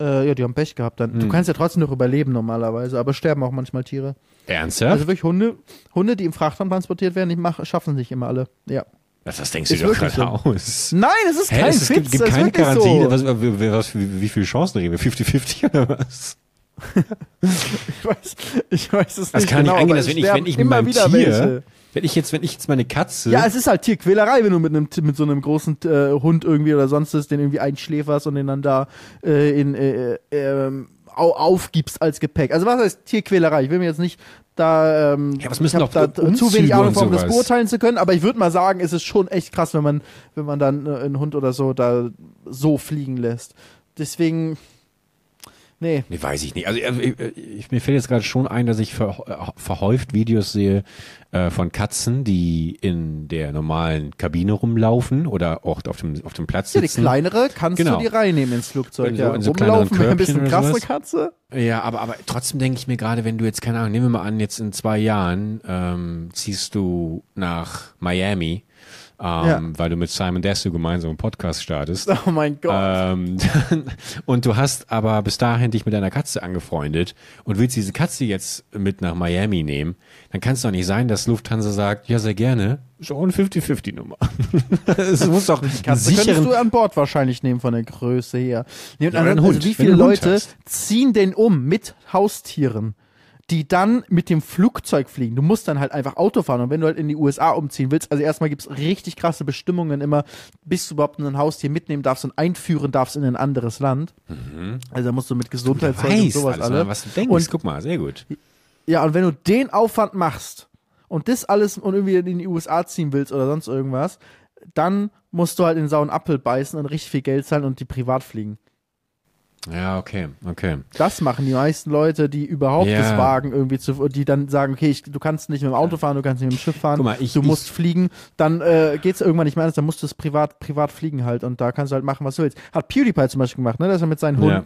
äh, ja, die haben Pech gehabt dann. Du Hm. kannst ja trotzdem noch überleben normalerweise, aber sterben auch manchmal Tiere. Ernsthaft? Also wirklich Hunde, Hunde, die im Frachtraum transportiert werden, die machen, schaffen es nicht immer alle. Ja. was, das denkst du ist dir doch gerade aus? Nein, es ist Hä, kein es, es gibt, gibt das keine Garantie. So. Was, was, was, wie, wie viele Chancen reden wir? 50-50 oder was? [laughs] Ich weiß, ich weiß es Das nicht kann genau, nicht angehen, dass wenn ich, wenn ich immer wieder Tier, welche. wenn ich jetzt, wenn ich jetzt meine Katze, Ja, es ist halt Tierquälerei, wenn du mit einem mit so einem großen äh, Hund irgendwie oder sonst was, den irgendwie einschläferst und den dann da äh, in äh, ähm, au aufgibst als Gepäck. Also was heißt Tierquälerei? Ich will mir jetzt nicht da ähm, Ja, was müssen ich da zu wenig Ahnung von, um das beurteilen zu können, aber ich würde mal sagen, es ist schon echt krass, wenn man wenn man dann äh, einen Hund oder so da so fliegen lässt. Deswegen nee, Nee, weiß ich nicht. Also äh, ich, ich, mir fällt jetzt gerade schon ein, dass ich ver, äh, verhäuft Videos sehe äh, von Katzen, die in der normalen Kabine rumlaufen oder auch auf dem, auf dem Platz ja, die sitzen. kleinere kannst Genau. du die reinnehmen ins Flugzeug. In so- ja. in so Rumlaufen wäre ein bisschen Körbchen oder krasse. Katze. Ja, aber, aber trotzdem denke ich mir gerade, wenn du jetzt, keine Ahnung, nehmen wir mal an, jetzt in zwei Jahren ähm, ziehst du nach Miami, ähm, Ja. weil du mit Simon Desu gemeinsam einen Podcast startest. [laughs] Oh mein Gott. Ähm, [laughs] und du hast aber bis dahin dich mit deiner Katze angefreundet und willst diese Katze jetzt mit nach Miami nehmen, dann kann es doch nicht sein, dass Lufthansa sagt, ja, sehr gerne, eine 50-50-Nummer. Es [laughs] muss doch Katze könntest sicheren... du an Bord wahrscheinlich nehmen von der Größe her. Nee, und Ja, also, einen Hund, wie wenn viele Leute hast. ziehen denn um mit Haustieren, die dann mit dem Flugzeug fliegen? Du musst dann halt einfach Auto fahren. Und wenn du halt in die USA umziehen willst, also erstmal gibt's richtig krasse Bestimmungen immer, bis du überhaupt ein Haustier mitnehmen darfst und einführen darfst in ein anderes Land. Also da musst du mit Gesundheitszeug und Mhm. Sowas alles, alle. was du denkst. Und Guck mal, sehr gut. ja, und wenn du den Aufwand machst und das alles und irgendwie in die USA ziehen willst oder sonst irgendwas, dann musst du halt in sauren Apfel beißen und richtig viel Geld zahlen und die privat fliegen. Ja, okay, okay. Das machen die meisten Leute, die überhaupt Ja. das wagen, irgendwie zu, die dann sagen, okay, ich, du kannst nicht mit dem Auto fahren, du kannst nicht mit dem Schiff fahren, mal, ich- du ich- musst fliegen, dann äh, geht's irgendwann nicht mehr anders, dann musst du es privat, privat fliegen halt und da kannst du halt machen, was du willst. Hat PewDiePie zum Beispiel gemacht, ne, dass er mit seinen Ja.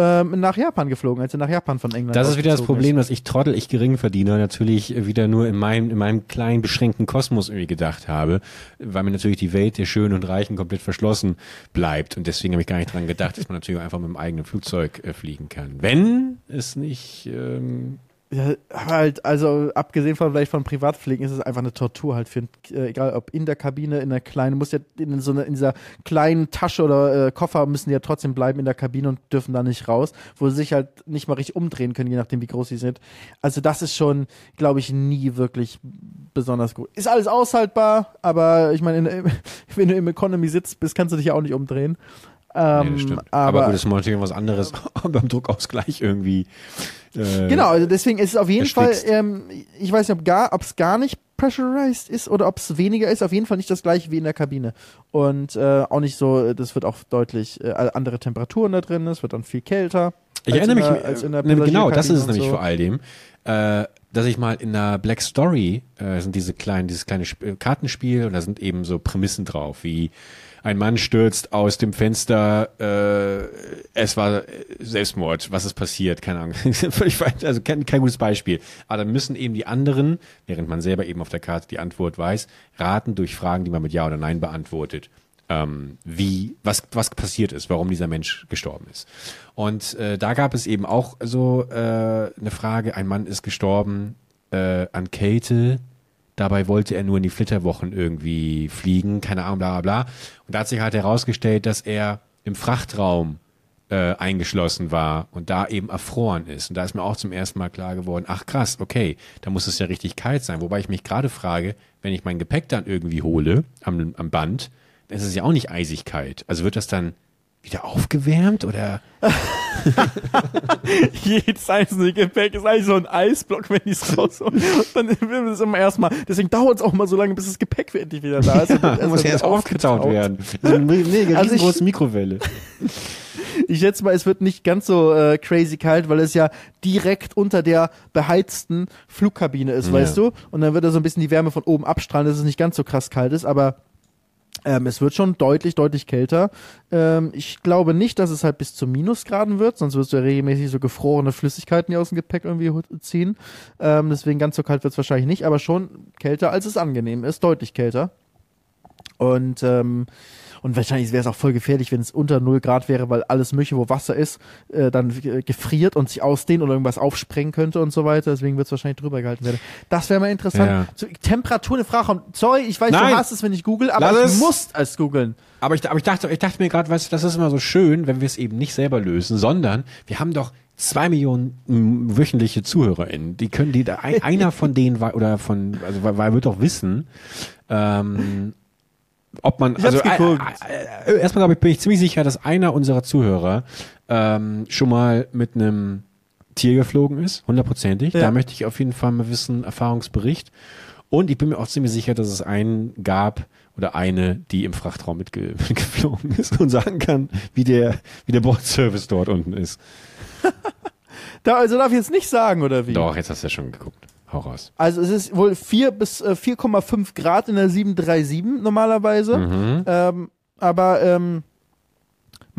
Ähm, nach Japan geflogen, als er nach Japan von England Das ist wieder das Problem, dass ich Trottel, ich Geringverdiener natürlich wieder nur in meinem, in meinem kleinen, beschränkten Kosmos irgendwie gedacht habe, weil mir natürlich die Welt der Schönen und Reichen komplett verschlossen bleibt. Und deswegen habe ich gar nicht dran gedacht, dass man natürlich einfach mit dem eigenen Flugzeug äh, fliegen kann. Wenn es nicht, ähm, Ja, halt, also abgesehen von vielleicht von Privatfliegen ist es einfach eine Tortur halt für, äh, egal ob in der Kabine, in der kleinen, muss ja in so einer, in dieser kleinen Tasche oder äh, Koffer müssen die ja trotzdem bleiben in der Kabine und dürfen da nicht raus, wo sie sich halt nicht mal richtig umdrehen können, je nachdem wie groß sie sind. Also das ist schon, glaube ich, nie wirklich besonders gut. Ist alles aushaltbar, aber ich meine, in- [laughs] wenn du im Economy sitzt bist, kannst du dich ja auch nicht umdrehen. Ähm, nee, das stimmt. aber, Aber, gut, das ist natürlich was anderes [laughs] [laughs] beim Druckausgleich irgendwie. Äh, Genau, also deswegen ist es auf jeden Fall, ähm, ich weiß nicht, ob gar, es gar nicht pressurized ist oder ob es weniger ist, auf jeden Fall nicht das gleiche wie in der Kabine. Und äh, auch nicht so, das wird auch deutlich äh, andere Temperaturen da drin, es wird dann viel kälter. Ich erinnere in mich, der- als in der äh, genau, das ist es nämlich so. vor all dem, äh, dass ich mal in einer Black Story, äh, sind diese kleinen, dieses kleine Sp äh, Kartenspiel und da sind eben so Prämissen drauf, wie ein Mann stürzt aus dem Fenster, äh, es war Selbstmord, was ist passiert, keine Ahnung. [laughs] Also kein, kein gutes Beispiel. Aber dann müssen eben die anderen, während man selber eben auf der Karte die Antwort weiß, raten durch Fragen, die man mit Ja oder Nein beantwortet ähm, wie, was, was passiert ist, warum dieser Mensch gestorben ist. Und äh, da gab es eben auch so äh, eine Frage, ein Mann ist gestorben äh, an Kälte, dabei wollte er nur in die Flitterwochen irgendwie fliegen, keine Ahnung, bla bla bla. Und da hat sich halt herausgestellt, dass er im Frachtraum äh, eingeschlossen war und da eben erfroren ist. Und da ist mir auch zum ersten Mal klar geworden, ach krass, okay, da muss es ja richtig kalt sein. Wobei ich mich gerade frage, wenn ich mein Gepäck dann irgendwie hole am, am Band, dann ist es ja auch nicht eisig kalt. Also wird das dann wieder aufgewärmt oder [laughs] Jedes einzelne Gepäck ist eigentlich so ein Eisblock, wenn die es rausholen. Dann will es immer erstmal. Deswegen dauert es auch mal so lange, bis das Gepäck endlich wieder da ist. [laughs] Ja, muss ja erst aufgetaut werden. So eine mega Also ich- riesengroße Mikrowelle. [laughs] Ich schätze mal, es wird nicht ganz so äh, crazy kalt, weil es ja direkt unter der beheizten Flugkabine ist, Ja. weißt du? Und dann wird da so ein bisschen die Wärme von oben abstrahlen, dass es nicht ganz so krass kalt ist, aber ähm, es wird schon deutlich, deutlich kälter. Ähm, ich glaube nicht, dass es halt bis zu Minusgraden wird, sonst wirst du ja regelmäßig so gefrorene Flüssigkeiten hier aus dem Gepäck irgendwie ziehen. Ähm, deswegen ganz so kalt wird es wahrscheinlich nicht, aber schon kälter, als es angenehm ist, deutlich kälter. Und, ähm, und wahrscheinlich wäre es auch voll gefährlich, wenn es unter 0 Grad wäre, weil alles Mögliche, wo Wasser ist, äh, dann äh, gefriert und sich ausdehnt oder irgendwas aufsprengen könnte und so weiter. Deswegen wird es wahrscheinlich drüber gehalten werden. Das wäre mal interessant. Ja. Zu, Temperatur in Frachraum. Sorry, ich weiß, Nein. du hast es, wenn ich google, aber Lass ich es. muss es googeln. Aber ich, aber ich dachte, ich dachte mir gerade, weißt du, das ist immer so schön, wenn wir es eben nicht selber lösen, sondern wir haben doch zwei Millionen mm, wöchentliche ZuhörerInnen. Die können die, da- ein, einer von denen war, oder von, also weil, weil wird doch wissen, ähm, ob man, Ich also äh, äh, äh, erstmal glaube ich, bin ich ziemlich sicher, dass einer unserer Zuhörer ähm, schon mal mit einem Tier geflogen ist, hundertprozentig. Ja. Da möchte ich auf jeden Fall mal wissen, Erfahrungsbericht. Und ich bin mir auch ziemlich sicher, dass es einen gab oder eine, die im Frachtraum mitge mitgeflogen [laughs] ist und sagen kann, wie der, wie der Bordservice dort unten ist. [laughs] Da, also darf ich jetzt nicht sagen, oder wie? Doch, jetzt hast du ja schon geguckt. Hau raus. Also es ist wohl 4 bis äh, 4,5 Grad in der 737 normalerweise. Mhm. Ähm, aber ähm,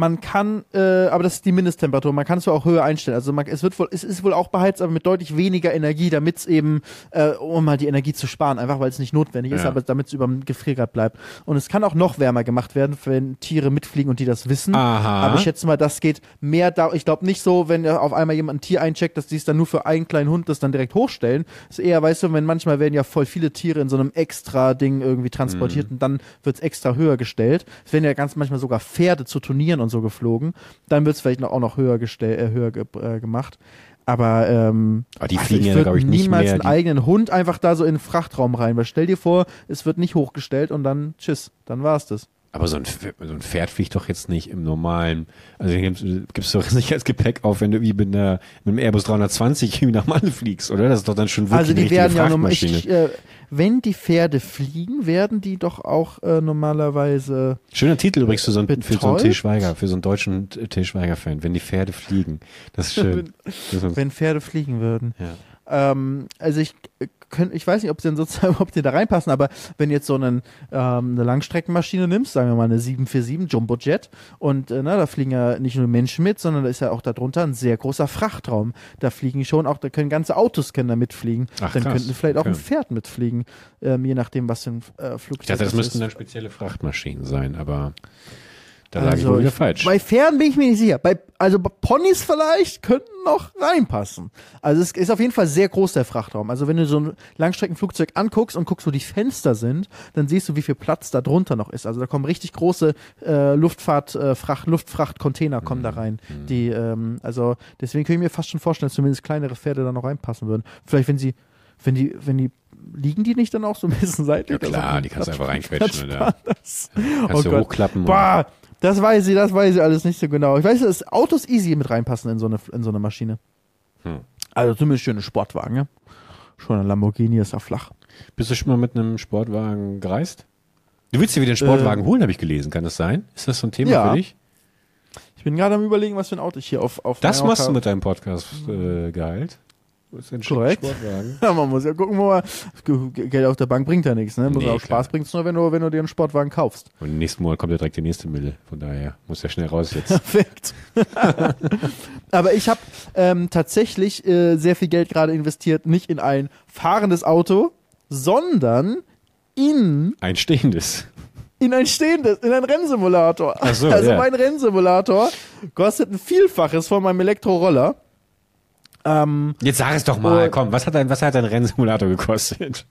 man kann, äh, aber das ist die Mindesttemperatur, man kann es auch höher einstellen. Also man, es wird wohl, es ist wohl auch beheizt, aber mit deutlich weniger Energie, damit es eben, äh, um halt die Energie zu sparen, einfach weil es nicht notwendig ist, Ja. aber damit es über dem Gefriergrad bleibt. Und es kann auch noch wärmer gemacht werden, wenn Tiere mitfliegen und die das wissen. Aha. Aber ich schätze mal, das geht mehr da. Ich glaube nicht so, wenn auf einmal jemand ein Tier eincheckt, dass die es dann nur für einen kleinen Hund das dann direkt hochstellen. Das ist eher, weißt du, wenn manchmal werden ja voll viele Tiere in so einem extra Ding irgendwie transportiert Mhm. und dann wird es extra höher gestellt. Es werden ja ganz manchmal sogar Pferde zu Turnieren und so geflogen. Dann wird es vielleicht noch, auch noch höher, gestell, äh, höher ge äh, gemacht. Aber ähm, Aber die also fliegen ich ja, glaube ich, nicht niemals mehr. einen eigenen Hund einfach da so in den Frachtraum rein. Weil stell dir vor, es wird nicht hochgestellt und dann tschüss, dann war's das. aber so ein, Pf- so ein Pferd fliegt doch jetzt nicht im normalen, also gibst, du doch [laughs] nicht als Gepäck auf, wenn du wie mit, einer, mit einem Airbus 320 irgendwie nach Malle fliegst, oder? Das ist doch dann schon wirklich Also die werden ja Frachtmaschine. ich, äh, wenn die Pferde fliegen, werden die doch auch äh, normalerweise. Schöner Titel übrigens für so einen, für so einen Betäubt? Til Schweiger, für so einen deutschen Til Schweiger-Fan, wenn die Pferde fliegen. Das ist [laughs] schön. Ist, Wenn Pferde fliegen würden. ja. Ähm, also ich äh, könnt, ich weiß nicht, ob sie denn sozusagen, [laughs] ob die da reinpassen, aber wenn du jetzt so einen, ähm, eine Langstreckenmaschine nimmst, sagen wir mal eine 747 Jumbojet und äh, na, da fliegen ja nicht nur Menschen mit, sondern da ist ja auch darunter ein sehr großer Frachtraum. Da fliegen schon auch, da können ganze Autos können da mitfliegen. Ach, dann krass. könnten vielleicht auch ein Okay. Pferd mitfliegen, ähm, je nachdem, was für ein äh, Flugzeug Ich dachte, das müssten dann spezielle Frachtmaschinen sein, aber da lag ich Also wohl wieder ich- falsch. Bei Pferden bin ich mir nicht sicher. Bei, also bei Ponys vielleicht könnten noch reinpassen. Also es ist auf jeden Fall sehr groß, der Frachtraum. Also wenn du so ein Langstreckenflugzeug anguckst und guckst, wo die Fenster sind, dann siehst du, wie viel Platz da drunter noch ist. Also da kommen richtig große äh, Luftfahrt, äh, Fracht, Luftfracht-Container kommen da rein. Die, ähm, also deswegen kann ich mir fast schon vorstellen, dass zumindest kleinere Pferde da noch reinpassen würden. Vielleicht wenn sie, wenn die, wenn die, liegen die nicht dann auch so ein bisschen seitlich? Ja, klar, Also, die kannst du einfach [laughs] reinquetschen, oder? Platz. Kannst oh du Gott. hochklappen. Bah, das weiß ich, das weiß ich alles nicht so genau. Ich weiß, dass Autos easy mit reinpassen in so eine, in so eine Maschine. Hm. Also zumindest schöne Sportwagen, ja. Schon ein Lamborghini ist ja flach. Bist du schon mal mit einem Sportwagen gereist? Du willst dir wieder einen Sportwagen holen, habe ich gelesen. Kann das sein? Ist das so ein Thema Ja. für dich? Ich bin gerade am überlegen, was für ein Auto ich hier auf auf Das machst du mit deinem Podcast äh, Gehalt. Wo ist denn Korrekt. Sportwagen? [laughs] Ja, man muss ja gucken, wo man Geld auf der Bank bringt ja nichts, ne? Muss Nee, auch. Spaß bringt's nur, wenn du wenn du dir einen Sportwagen kaufst. Und nächsten Monat kommt ja direkt die nächste Mille. Von daher muss ja schnell raus jetzt. [laughs] Perfekt. [laughs] Aber ich habe ähm, tatsächlich äh, sehr viel Geld gerade investiert, nicht in ein fahrendes Auto, sondern in Ein stehendes. in ein stehendes, in einen Rennsimulator. Ach so, also ja. mein Rennsimulator kostet ein Vielfaches von meinem Elektroroller. Ähm, Jetzt sag es doch mal, Oh. komm, was hat dein, was hat dein Rennsimulator gekostet?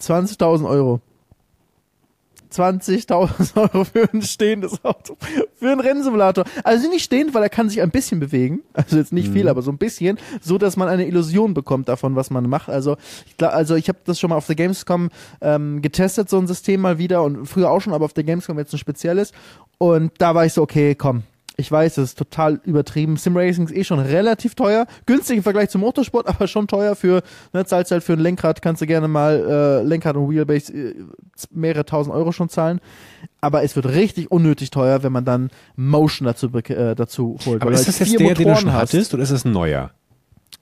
20.000 Euro. 20.000 [laughs] Euro für ein stehendes Auto. Für einen Rennsimulator. Also nicht stehend, weil er kann sich ein bisschen bewegen. Also jetzt nicht Mhm. viel, aber so ein bisschen. So, dass man eine Illusion bekommt davon, was man macht. Also ich, glaub, also ich habe das schon mal auf der Gamescom ähm, getestet, so ein System mal wieder. Und früher auch schon, aber auf der Gamescom jetzt ein spezielles. Und da war ich so, okay, komm. Ich weiß, das ist total übertrieben. Simracing ist eh schon relativ teuer. Günstig im Vergleich zum Motorsport, [laughs] aber schon teuer für, ne, zahlst halt für ein Lenkrad, kannst du gerne mal äh, Lenkrad und Wheelbase äh, mehrere tausend Euro schon zahlen. Aber es wird richtig unnötig teuer, wenn man dann Motion dazu, äh, dazu holt. Aber ist du das halt jetzt der, den du Motoren schon hast. hattest oder ist das ein neuer?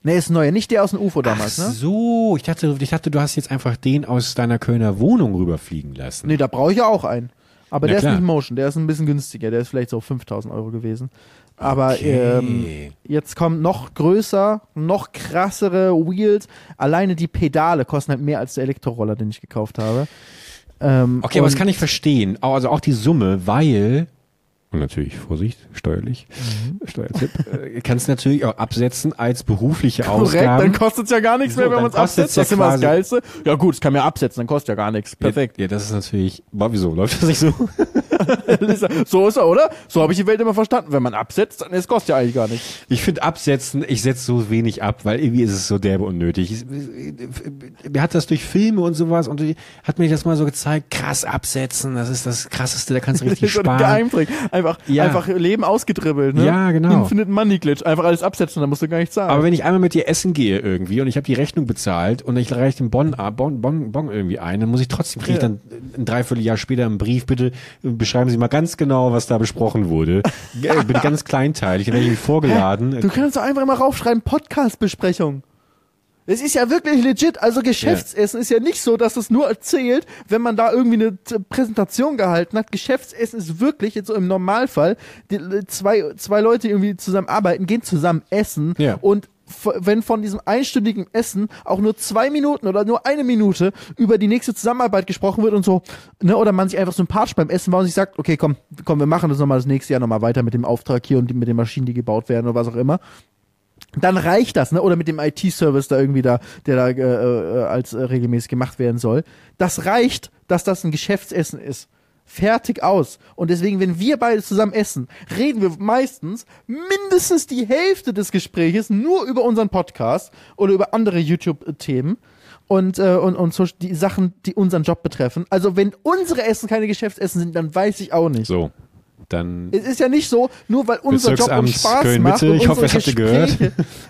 Nee, ist ein neuer, nicht der aus dem UFO damals, Ach ne? so, ich dachte, ich dachte, du hast jetzt einfach den aus deiner Kölner Wohnung rüberfliegen lassen. Nee, da brauche ich ja auch einen. Aber Ja, der klar. ist nicht Motion, der ist ein bisschen günstiger, der ist vielleicht so 5000 Euro gewesen. Aber Okay. ähm, jetzt kommen noch größer, noch krassere Wheels. Alleine die Pedale kosten halt mehr als der Elektroroller, den ich gekauft habe. Ähm, Okay, aber das kann ich verstehen. Also auch die Summe, weil, und natürlich Vorsicht, steuerlich, Mhm. Steuertipp, äh, kannst du natürlich auch absetzen als berufliche Korrekt, dann kostet es ja gar nichts So, mehr, wenn man es absetzt. ja das ist immer das Geilste. Ja gut, es kann man ja absetzen, dann kostet ja gar nichts. Perfekt. Ja, ja, das ist natürlich, boah, wieso, läuft das nicht so? [laughs] so ist er, oder? So habe ich die Welt immer verstanden. Wenn man absetzt, dann es kostet ja eigentlich gar nichts. Ich finde absetzen, ich setze so wenig ab, weil irgendwie ist es so derbe unnötig. Mir hat das durch Filme und sowas und hat mir das mal so gezeigt, krass absetzen, das ist das krasseste, da kannst du richtig [laughs] sparen. Geheimtrick. Einfach, Ja. einfach Leben ausgedribbelt. Ne? Ja, genau. Infinite Money Glitch. Einfach alles absetzen, dann musst du gar nicht zahlen. Aber wenn ich einmal mit dir essen gehe irgendwie und ich habe die Rechnung bezahlt und ich reiche den Bon, ab- bon, bon, bon irgendwie ein, dann muss ich trotzdem, kriege ich Ja. dann ein Dreivierteljahr später einen Brief, bitte äh, beschreiben Sie mal ganz genau, was da besprochen wurde. [laughs] Äh, Bin ganz kleinteilig, dann werde ich irgendwie vorgeladen. Du kannst doch einfach immer raufschreiben, Podcast-Besprechung. Es ist ja wirklich legit. Also Geschäftsessen ist ja nicht so, dass es nur erzählt, wenn man da irgendwie eine Präsentation gehalten hat. Geschäftsessen ist wirklich, jetzt so im Normalfall, die, äh, zwei, zwei Leute irgendwie zusammen arbeiten, gehen zusammen essen Ja. und wenn von diesem einstündigen Essen auch nur zwei Minuten oder nur eine Minute über die nächste Zusammenarbeit gesprochen wird und so, ne, oder man sich einfach sympathisch beim Essen war und sich sagt, okay, komm, komm, wir machen das nochmal das nächste Jahr nochmal weiter mit dem Auftrag hier und die, mit den Maschinen, die gebaut werden oder was auch immer dann reicht das, ne? Oder mit dem IT-Service da irgendwie da, der da äh, äh, als äh, regelmäßig gemacht werden soll. Das reicht, dass das ein Geschäftsessen ist. Fertig aus. Und deswegen, wenn wir beide zusammen essen, reden wir meistens mindestens die Hälfte des Gespräches nur über unseren Podcast oder über andere YouTube-Themen und, äh, und, und so die Sachen, die unseren Job betreffen. Also wenn unsere Essen keine Geschäftsessen sind, dann weiß ich auch nicht. So, dann Es ist ja nicht so, nur weil unser Job uns Spaß Köln macht Mitte, und ich hoffe, das habt ihr gehört.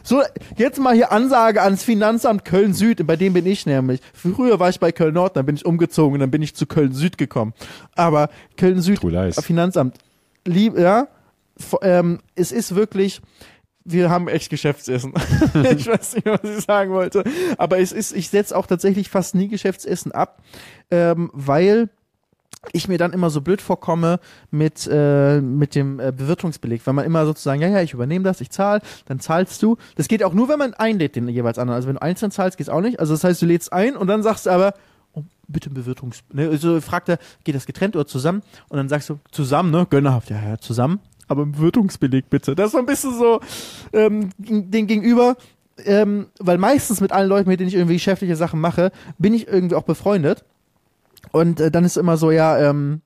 So, jetzt mal hier Ansage ans Finanzamt Köln Süd, bei dem bin ich nämlich. Früher war ich bei Köln Nord, dann bin ich umgezogen, dann bin ich zu Köln Süd gekommen. Aber Köln Süd. Finanzamt, lieb, ja, ähm, es ist wirklich, wir haben echt Geschäftsessen. [laughs] ich weiß nicht, was ich sagen wollte. Aber es ist, ich setze auch tatsächlich fast nie Geschäftsessen ab, ähm, weil ich mir dann immer so blöd vorkomme mit, äh, mit dem äh, Bewirtungsbeleg, weil man immer sozusagen, ja, ja, ich übernehme das, ich zahle, dann zahlst du. Das geht auch nur, wenn man einlädt, den jeweils anderen. Also wenn du einzeln zahlst, geht's auch nicht. Also das heißt, du lädst ein und dann sagst du aber, oh, bitte Bewirtungs... Ne, also fragt er, geht das getrennt oder zusammen? Und dann sagst du, zusammen, ne? Gönnerhaft, ja, ja, zusammen. Aber Bewirtungsbeleg bitte. Das ist so ein bisschen so ähm, den Gegenüber, ähm, weil meistens mit allen Leuten, mit denen ich irgendwie geschäftliche Sachen mache, bin ich irgendwie auch befreundet. Und äh, dann ist immer so, ja, ähm,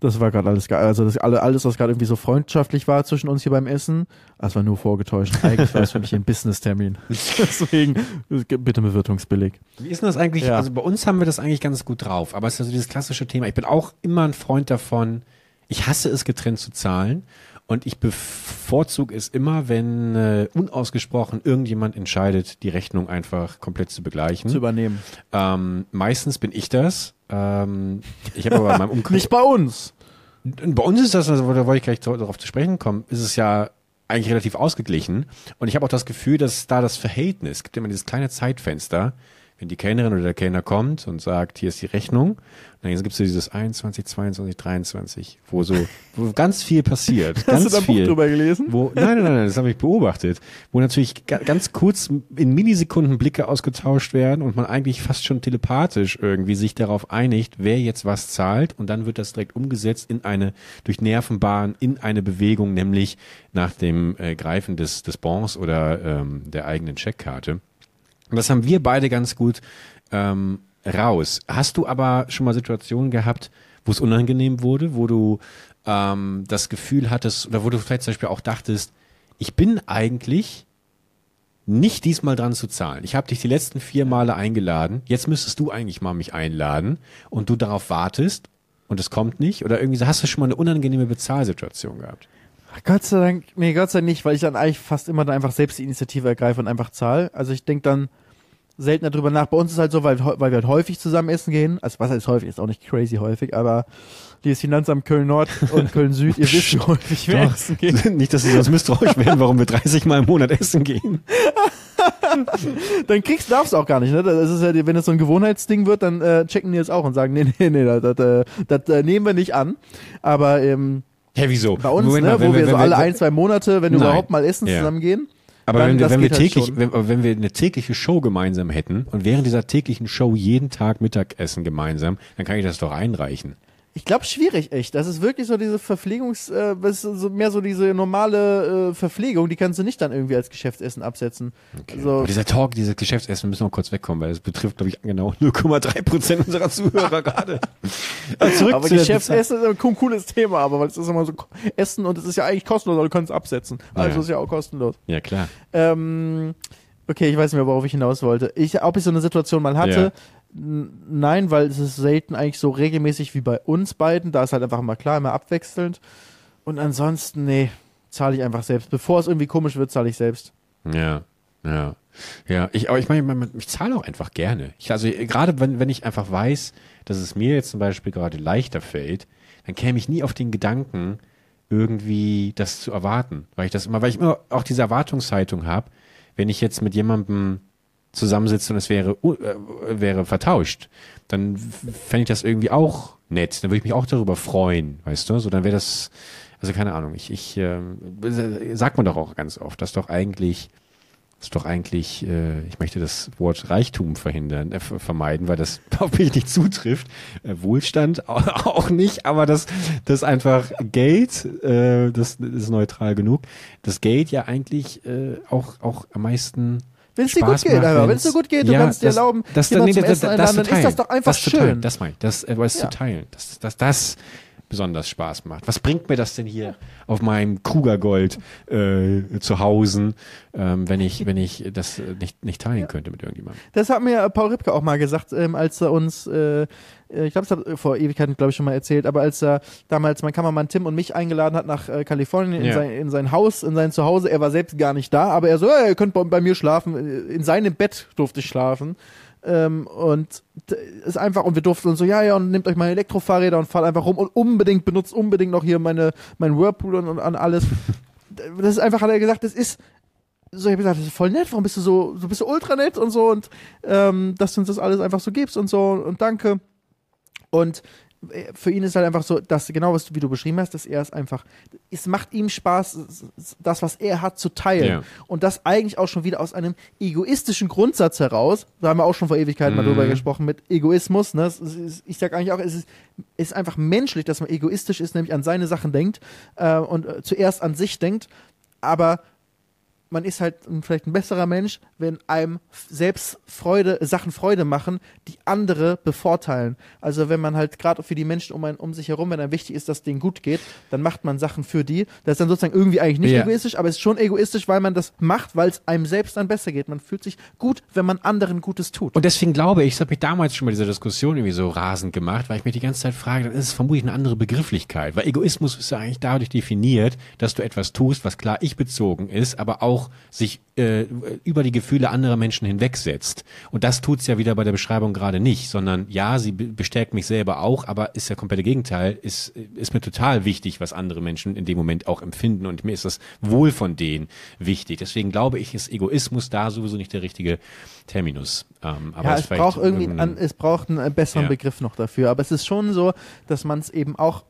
das war gerade alles geil. Also das alle, alles, was gerade irgendwie so freundschaftlich war zwischen uns hier beim Essen, das war nur vorgetäuscht. Eigentlich war es für mich ein Business-Termin. [laughs] Deswegen, bitte Bewirtungsbeleg. Wie ist denn das eigentlich? Ja. Also bei uns haben wir das eigentlich ganz gut drauf, aber es ist ja so dieses klassische Thema. Ich bin auch immer ein Freund davon, ich hasse es, getrennt zu zahlen. Und ich bevorzuge es immer, wenn äh, unausgesprochen irgendjemand entscheidet, die Rechnung einfach komplett zu begleichen. Zu übernehmen. Ähm, meistens bin ich das. Ähm, ich habe aber in meinem [laughs] Umkreis. Nicht bei uns. Bei uns ist das, also da wollte ich gleich darauf zu sprechen kommen, ist es ja eigentlich relativ ausgeglichen. Und ich habe auch das Gefühl, dass da das Verhältnis, es gibt immer dieses kleine Zeitfenster, wenn die Kellnerin oder der Kellner kommt und sagt, hier ist die Rechnung, dann gibt es so dieses 21, 22, 23, wo so wo ganz viel passiert. ganz [laughs] Hast du da ein Buch viel. drüber gelesen? Wo, nein, nein, nein, das habe ich beobachtet. Wo natürlich ga, ganz kurz in Millisekunden Blicke ausgetauscht werden und man eigentlich fast schon telepathisch irgendwie sich darauf einigt, wer jetzt was zahlt und dann wird das direkt umgesetzt in eine, durch Nervenbahn, in eine Bewegung, nämlich nach dem äh, Greifen des, des Bons oder ähm, der eigenen Checkkarte. Und das haben wir beide ganz gut ähm, raus. Hast du aber schon mal Situationen gehabt, wo es unangenehm wurde, wo du ähm, das Gefühl hattest, oder wo du vielleicht zum Beispiel auch dachtest, ich bin eigentlich nicht diesmal dran zu zahlen. Ich habe dich die letzten vier Male eingeladen. Jetzt müsstest du eigentlich mal mich einladen und du darauf wartest und es kommt nicht. Oder irgendwie hast du schon mal eine unangenehme Bezahlsituation gehabt? Gott sei Dank, nee, Gott sei Dank nicht, weil ich dann eigentlich fast immer dann einfach selbst die Initiative ergreife und einfach zahle. Also ich denke dann selten darüber nach. Bei uns ist halt so, weil, weil wir halt häufig zusammen essen gehen. Also was heißt häufig, ist auch nicht crazy häufig, aber dieses Finanzamt Köln-Nord und Köln-Süd, ihr [laughs] wisst, wie häufig wir Doch. essen gehen. [laughs] Nicht, dass sie sonst misstrauisch werden, warum wir 30 Mal im Monat essen gehen. [laughs] Dann kriegst, darfst du auch gar nicht, ne? Das ist ja, wenn das so ein Gewohnheitsding wird, dann äh, checken die jetzt auch und sagen, nee, nee, nee, das, das, äh, das äh, nehmen wir nicht an. Aber ähm, Hä, wieso? bei uns, Moment ne, mal, wo wir, wenn so alle ein, zwei Monate, wenn wir Nein. überhaupt mal essen, Ja. zusammen gehen. Aber dann, wenn, wir- wenn wir halt täglich, schon. wenn, wenn wir eine tägliche Show gemeinsam hätten und während dieser täglichen Show jeden Tag Mittagessen gemeinsam, dann kann ich das doch einreichen. Ich glaube, schwierig, echt. Das ist wirklich so diese Verpflegungs, äh, so mehr so diese normale äh, Verpflegung, die kannst du nicht dann irgendwie als Geschäftsessen absetzen. So, Aber dieser Talk, dieses Geschäftsessen, müssen wir kurz wegkommen, weil das betrifft, glaube ich, genau 0,3 Prozent unserer Zuhörer [laughs] gerade. Aber Zurück aber zu Geschäftsessen ist ein co- cooles Thema, aber weil es ist immer so Essen und es ist ja eigentlich kostenlos, aber du kannst es absetzen. Also Ja. ist ja auch kostenlos. Ja, klar. Ähm, okay, ich weiß nicht mehr, worauf ich hinaus wollte. Ich, ob ich so eine Situation mal hatte, n- nein, weil es ist selten eigentlich so regelmäßig wie bei uns beiden. Da ist halt einfach immer klar, immer abwechselnd. Und ansonsten, nee, zahle ich einfach selbst. Bevor es irgendwie komisch wird, zahle ich selbst. Ja, ja. Ja, ich, aber ich meine, man- ich zahle auch einfach gerne. Ich, also gerade wenn, wenn ich einfach weiß, dass es mir jetzt zum Beispiel gerade leichter fällt, dann käme ich nie auf den Gedanken, irgendwie das zu erwarten. Weil ich das immer, weil ich immer auch diese Erwartungshaltung habe, wenn ich jetzt mit jemandem zusammensitze und es wäre, äh, wäre vertauscht, dann fände ich das irgendwie auch nett. Dann würde ich mich auch darüber freuen, weißt du? So, dann wäre das, also keine Ahnung, ich, ich ähm, sagt man doch auch ganz oft, dass doch eigentlich ist doch eigentlich, äh, ich möchte das Wort Reichtum verhindern, äh, ver- vermeiden, weil das [laughs] auf mich nicht zutrifft. Äh, Wohlstand au- auch nicht, aber das, das einfach Geld, äh, das ist neutral genug, das Geld ja eigentlich äh, auch, auch am meisten Wenn es dir gut geht, aber wenn es dir gut geht, du Ja, kannst dir das- erlauben, das, jemanden nee, zum das, Essen das, einladen, das, dann teilen. ist das doch einfach das zu teilen, schön. Das meine ich, das, äh, was Ja. zu teilen, dass das, das besonders Spaß macht. Was bringt mir das denn hier auf meinem Krugergold äh, zu Hause, ähm, wenn ich wenn ich das nicht nicht teilen könnte mit irgendjemandem? Das hat mir äh, Paul Ripke auch mal gesagt, ähm, als er uns, äh, ich glaube, das hat er vor Ewigkeiten, glaube ich, schon mal erzählt, aber als er damals mein Kameramann Tim und mich eingeladen hat nach äh, Kalifornien in, Ja. sein, in sein Haus, in sein Zuhause, er war selbst gar nicht da, aber er so, hey, ihr könnt bei, bei mir schlafen, in seinem Bett durfte ich schlafen. Ähm, und ist einfach, und wir durften uns so, ja, ja, und nehmt euch meine Elektrofahrräder und fahrt einfach rum und unbedingt, benutzt unbedingt noch hier meine, mein Whirlpool und, und an alles. das ist einfach, hat er gesagt, das ist, so, ich habe gesagt, das ist voll nett, warum bist du so, so bist du ultra nett und so und ähm, dass du uns das alles einfach so gibst und so und danke. Und äh, für ihn ist halt einfach so, dass genau was wie du beschrieben hast, dass er es einfach, es macht ihm Spaß, das, was er hat, zu teilen. Ja. Und das eigentlich auch schon wieder aus einem egoistischen Grundsatz heraus. Da haben wir auch schon vor Ewigkeiten mal Mhm. drüber gesprochen mit Egoismus. Ne? Ist, ich sage eigentlich auch, es ist, ist einfach menschlich, dass man egoistisch ist, nämlich an seine Sachen denkt äh, und äh, zuerst an sich denkt. Aber man ist halt vielleicht ein besserer Mensch, wenn einem selbst Freude, Sachen Freude machen, die andere bevorteilen. Also wenn man halt gerade für die Menschen um, einen, um sich herum, wenn einem wichtig ist, dass denen gut geht, dann macht man Sachen für die. Das ist dann sozusagen irgendwie eigentlich nicht Ja. egoistisch, aber es ist schon egoistisch, weil man das macht, weil es einem selbst dann besser geht. Man fühlt sich gut, wenn man anderen Gutes tut. Und deswegen glaube ich, das hat mich damals schon bei dieser Diskussion irgendwie so rasend gemacht, weil ich mir die ganze Zeit frage, dann ist es vermutlich eine andere Begrifflichkeit. Weil Egoismus ist ja eigentlich dadurch definiert, dass du etwas tust, was klar ich bezogen ist, aber auch sich äh, über die Gefühle anderer Menschen hinwegsetzt. Und das tut's ja wieder bei der Beschreibung gerade nicht, sondern ja, sie be- bestärkt mich selber auch, aber ist ja komplette Gegenteil, ist, ist mir total wichtig, was andere Menschen in dem Moment auch empfinden und mir ist das Wohl von denen wichtig. Deswegen glaube ich, ist Egoismus da sowieso nicht der richtige Terminus. Ähm, aber ja, es braucht irgendwie, einen, es braucht einen besseren Ja. Begriff noch dafür. Aber es ist schon so, dass man es eben auch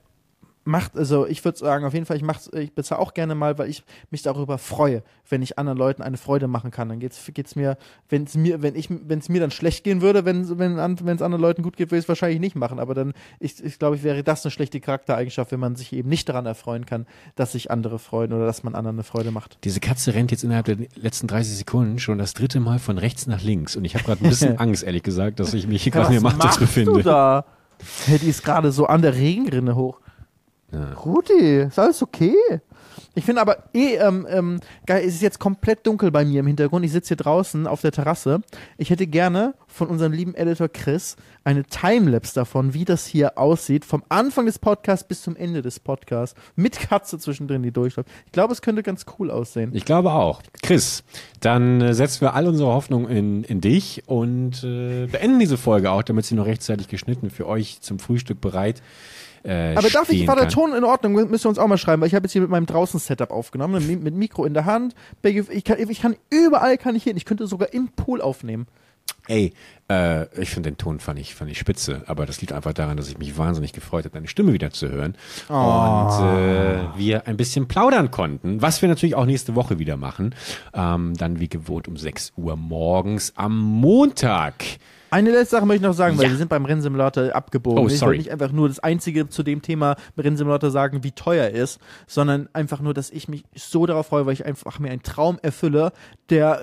macht. Also ich würde sagen, auf jeden Fall, ich mach's, ich bezahle auch gerne mal, weil ich mich darüber freue, wenn ich anderen Leuten eine Freude machen kann. Dann geht's, geht's mir, wenn es mir, wenn ich, wenn es mir dann schlecht gehen würde, wenn wenn wenn es anderen Leuten gut geht, würde ich es wahrscheinlich nicht machen. Aber dann, ich, ich glaube, ich wäre das eine schlechte Charaktereigenschaft, wenn man sich eben nicht daran erfreuen kann, dass sich andere freuen oder dass man anderen eine Freude macht. Diese Katze rennt jetzt innerhalb der letzten 30 Sekunden schon das dritte Mal von rechts nach links. Und ich habe gerade ein bisschen [laughs] Angst, ehrlich gesagt, dass ich mich hier gerade in der Matrix befinde. da? Hey, die ist gerade so an der Regenrinne hoch. Ja. Rudi, ist alles okay? Ich finde aber eh, ähm, ähm, geil, es ist jetzt komplett dunkel bei mir im Hintergrund. Ich sitze hier draußen auf der Terrasse. Ich hätte gerne von unserem lieben Editor Chris eine Timelapse davon, wie das hier aussieht, vom Anfang des Podcasts bis zum Ende des Podcasts, mit Katze zwischendrin, die durchläuft. Ich glaube, es könnte ganz cool aussehen. Ich glaube auch. Chris, dann äh, setzen wir all unsere Hoffnung in, in dich und äh, beenden diese Folge auch, damit sie noch rechtzeitig geschnitten für euch zum Frühstück bereit äh, Aber darf ich, war der. Ton in Ordnung? Müsst ihr uns auch mal schreiben, weil ich habe jetzt hier mit meinem Draußen-Setup aufgenommen, mit, mit Mikro in der Hand. Ich kann, ich kann überall kann ich hin. Ich könnte sogar im Pool aufnehmen. Ey, äh, ich finde den Ton fand ich, fand ich spitze, aber das liegt einfach daran, dass ich mich wahnsinnig gefreut habe, deine Stimme wieder zu hören. Oh. Und äh, wir ein bisschen plaudern konnten, was wir natürlich auch nächste Woche wieder machen. Ähm, dann wie gewohnt um 6 Uhr morgens am Montag. Eine letzte Sache möchte ich noch sagen, weil Ja. wir sind beim Rennsimulator abgebogen. Oh, ich sorry. wollte nicht einfach nur das Einzige zu dem Thema Rennsimulator sagen, wie teuer er ist, sondern einfach nur, dass ich mich so darauf freue, weil ich einfach mir einen Traum erfülle, der,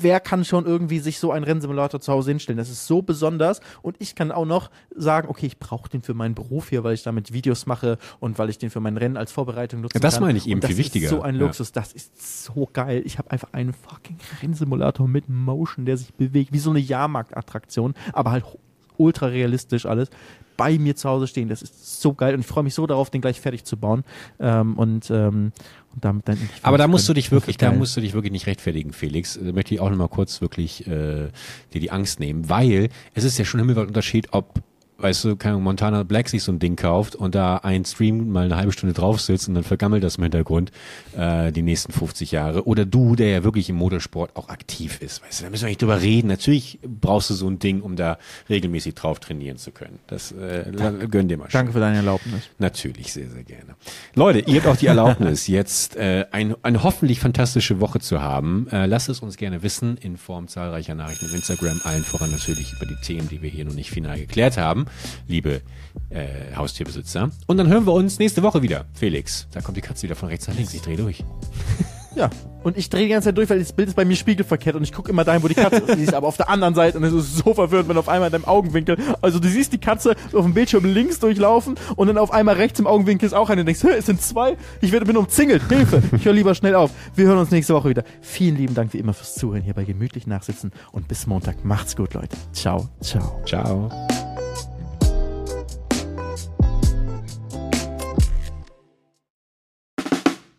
wer kann schon irgendwie sich so einen Rennsimulator zu Hause hinstellen? Das ist so besonders und ich kann auch noch sagen, okay, ich brauche den für meinen Beruf hier, weil ich damit Videos mache und weil ich den für mein Rennen als Vorbereitung nutzen Ja, das kann. meine ich eben und das viel wichtiger. Ist so ein Ja. Luxus, das ist so geil. Ich habe einfach einen fucking Rennsimulator mit Motion, der sich bewegt, wie so eine Jahrmarktattraktion, aber halt ultra realistisch alles bei mir zu Hause stehen. Das ist so geil und ich freue mich so darauf, den gleich fertig zu bauen ähm, und, ähm, und damit dann Aber da musst du dich wirklich, da musst du dich wirklich nicht rechtfertigen, Felix. Da möchte ich auch nochmal kurz wirklich äh, dir die Angst nehmen, weil es ist ja schon ein Unterschied, ob weißt du, keine Montana Black sich so ein Ding kauft und da ein Stream mal eine halbe Stunde drauf sitzt und dann vergammelt das im Hintergrund äh, die nächsten 50 Jahre. Oder du, der ja wirklich im Motorsport auch aktiv ist, weißt du, da müssen wir nicht drüber reden. Natürlich brauchst du so ein Ding, um da regelmäßig drauf trainieren zu können. Das äh, gönn dir mal schon. Danke für deine Erlaubnis. Natürlich, sehr, sehr gerne. Leute, ihr habt auch die Erlaubnis, [laughs] jetzt äh, ein, eine hoffentlich fantastische Woche zu haben. Äh, lasst es uns gerne wissen in Form zahlreicher Nachrichten auf Instagram, allen voran natürlich über die Themen, die wir hier noch nicht final geklärt haben, liebe äh, Haustierbesitzer. Und dann hören wir uns nächste Woche wieder. Felix, da kommt die Katze wieder von rechts nach links. Ich drehe durch. [laughs] Ja, und ich drehe die ganze Zeit durch, weil das Bild ist bei mir spiegelverkehrt und ich gucke immer dahin, wo die Katze ist. Die ist aber auf der anderen Seite und es ist so verwirrend, wenn auf einmal in deinem Augenwinkel, also du siehst die Katze auf dem Bildschirm links durchlaufen und dann auf einmal rechts im Augenwinkel ist auch eine und denkst, es sind zwei, ich werde bin umzingelt, Hilfe, ich höre lieber schnell auf. Wir hören uns nächste Woche wieder. Vielen lieben Dank wie immer fürs Zuhören hier bei Gemütlich Nachsitzen und bis Montag. Macht's gut, Leute. Ciao, ciao. Ciao.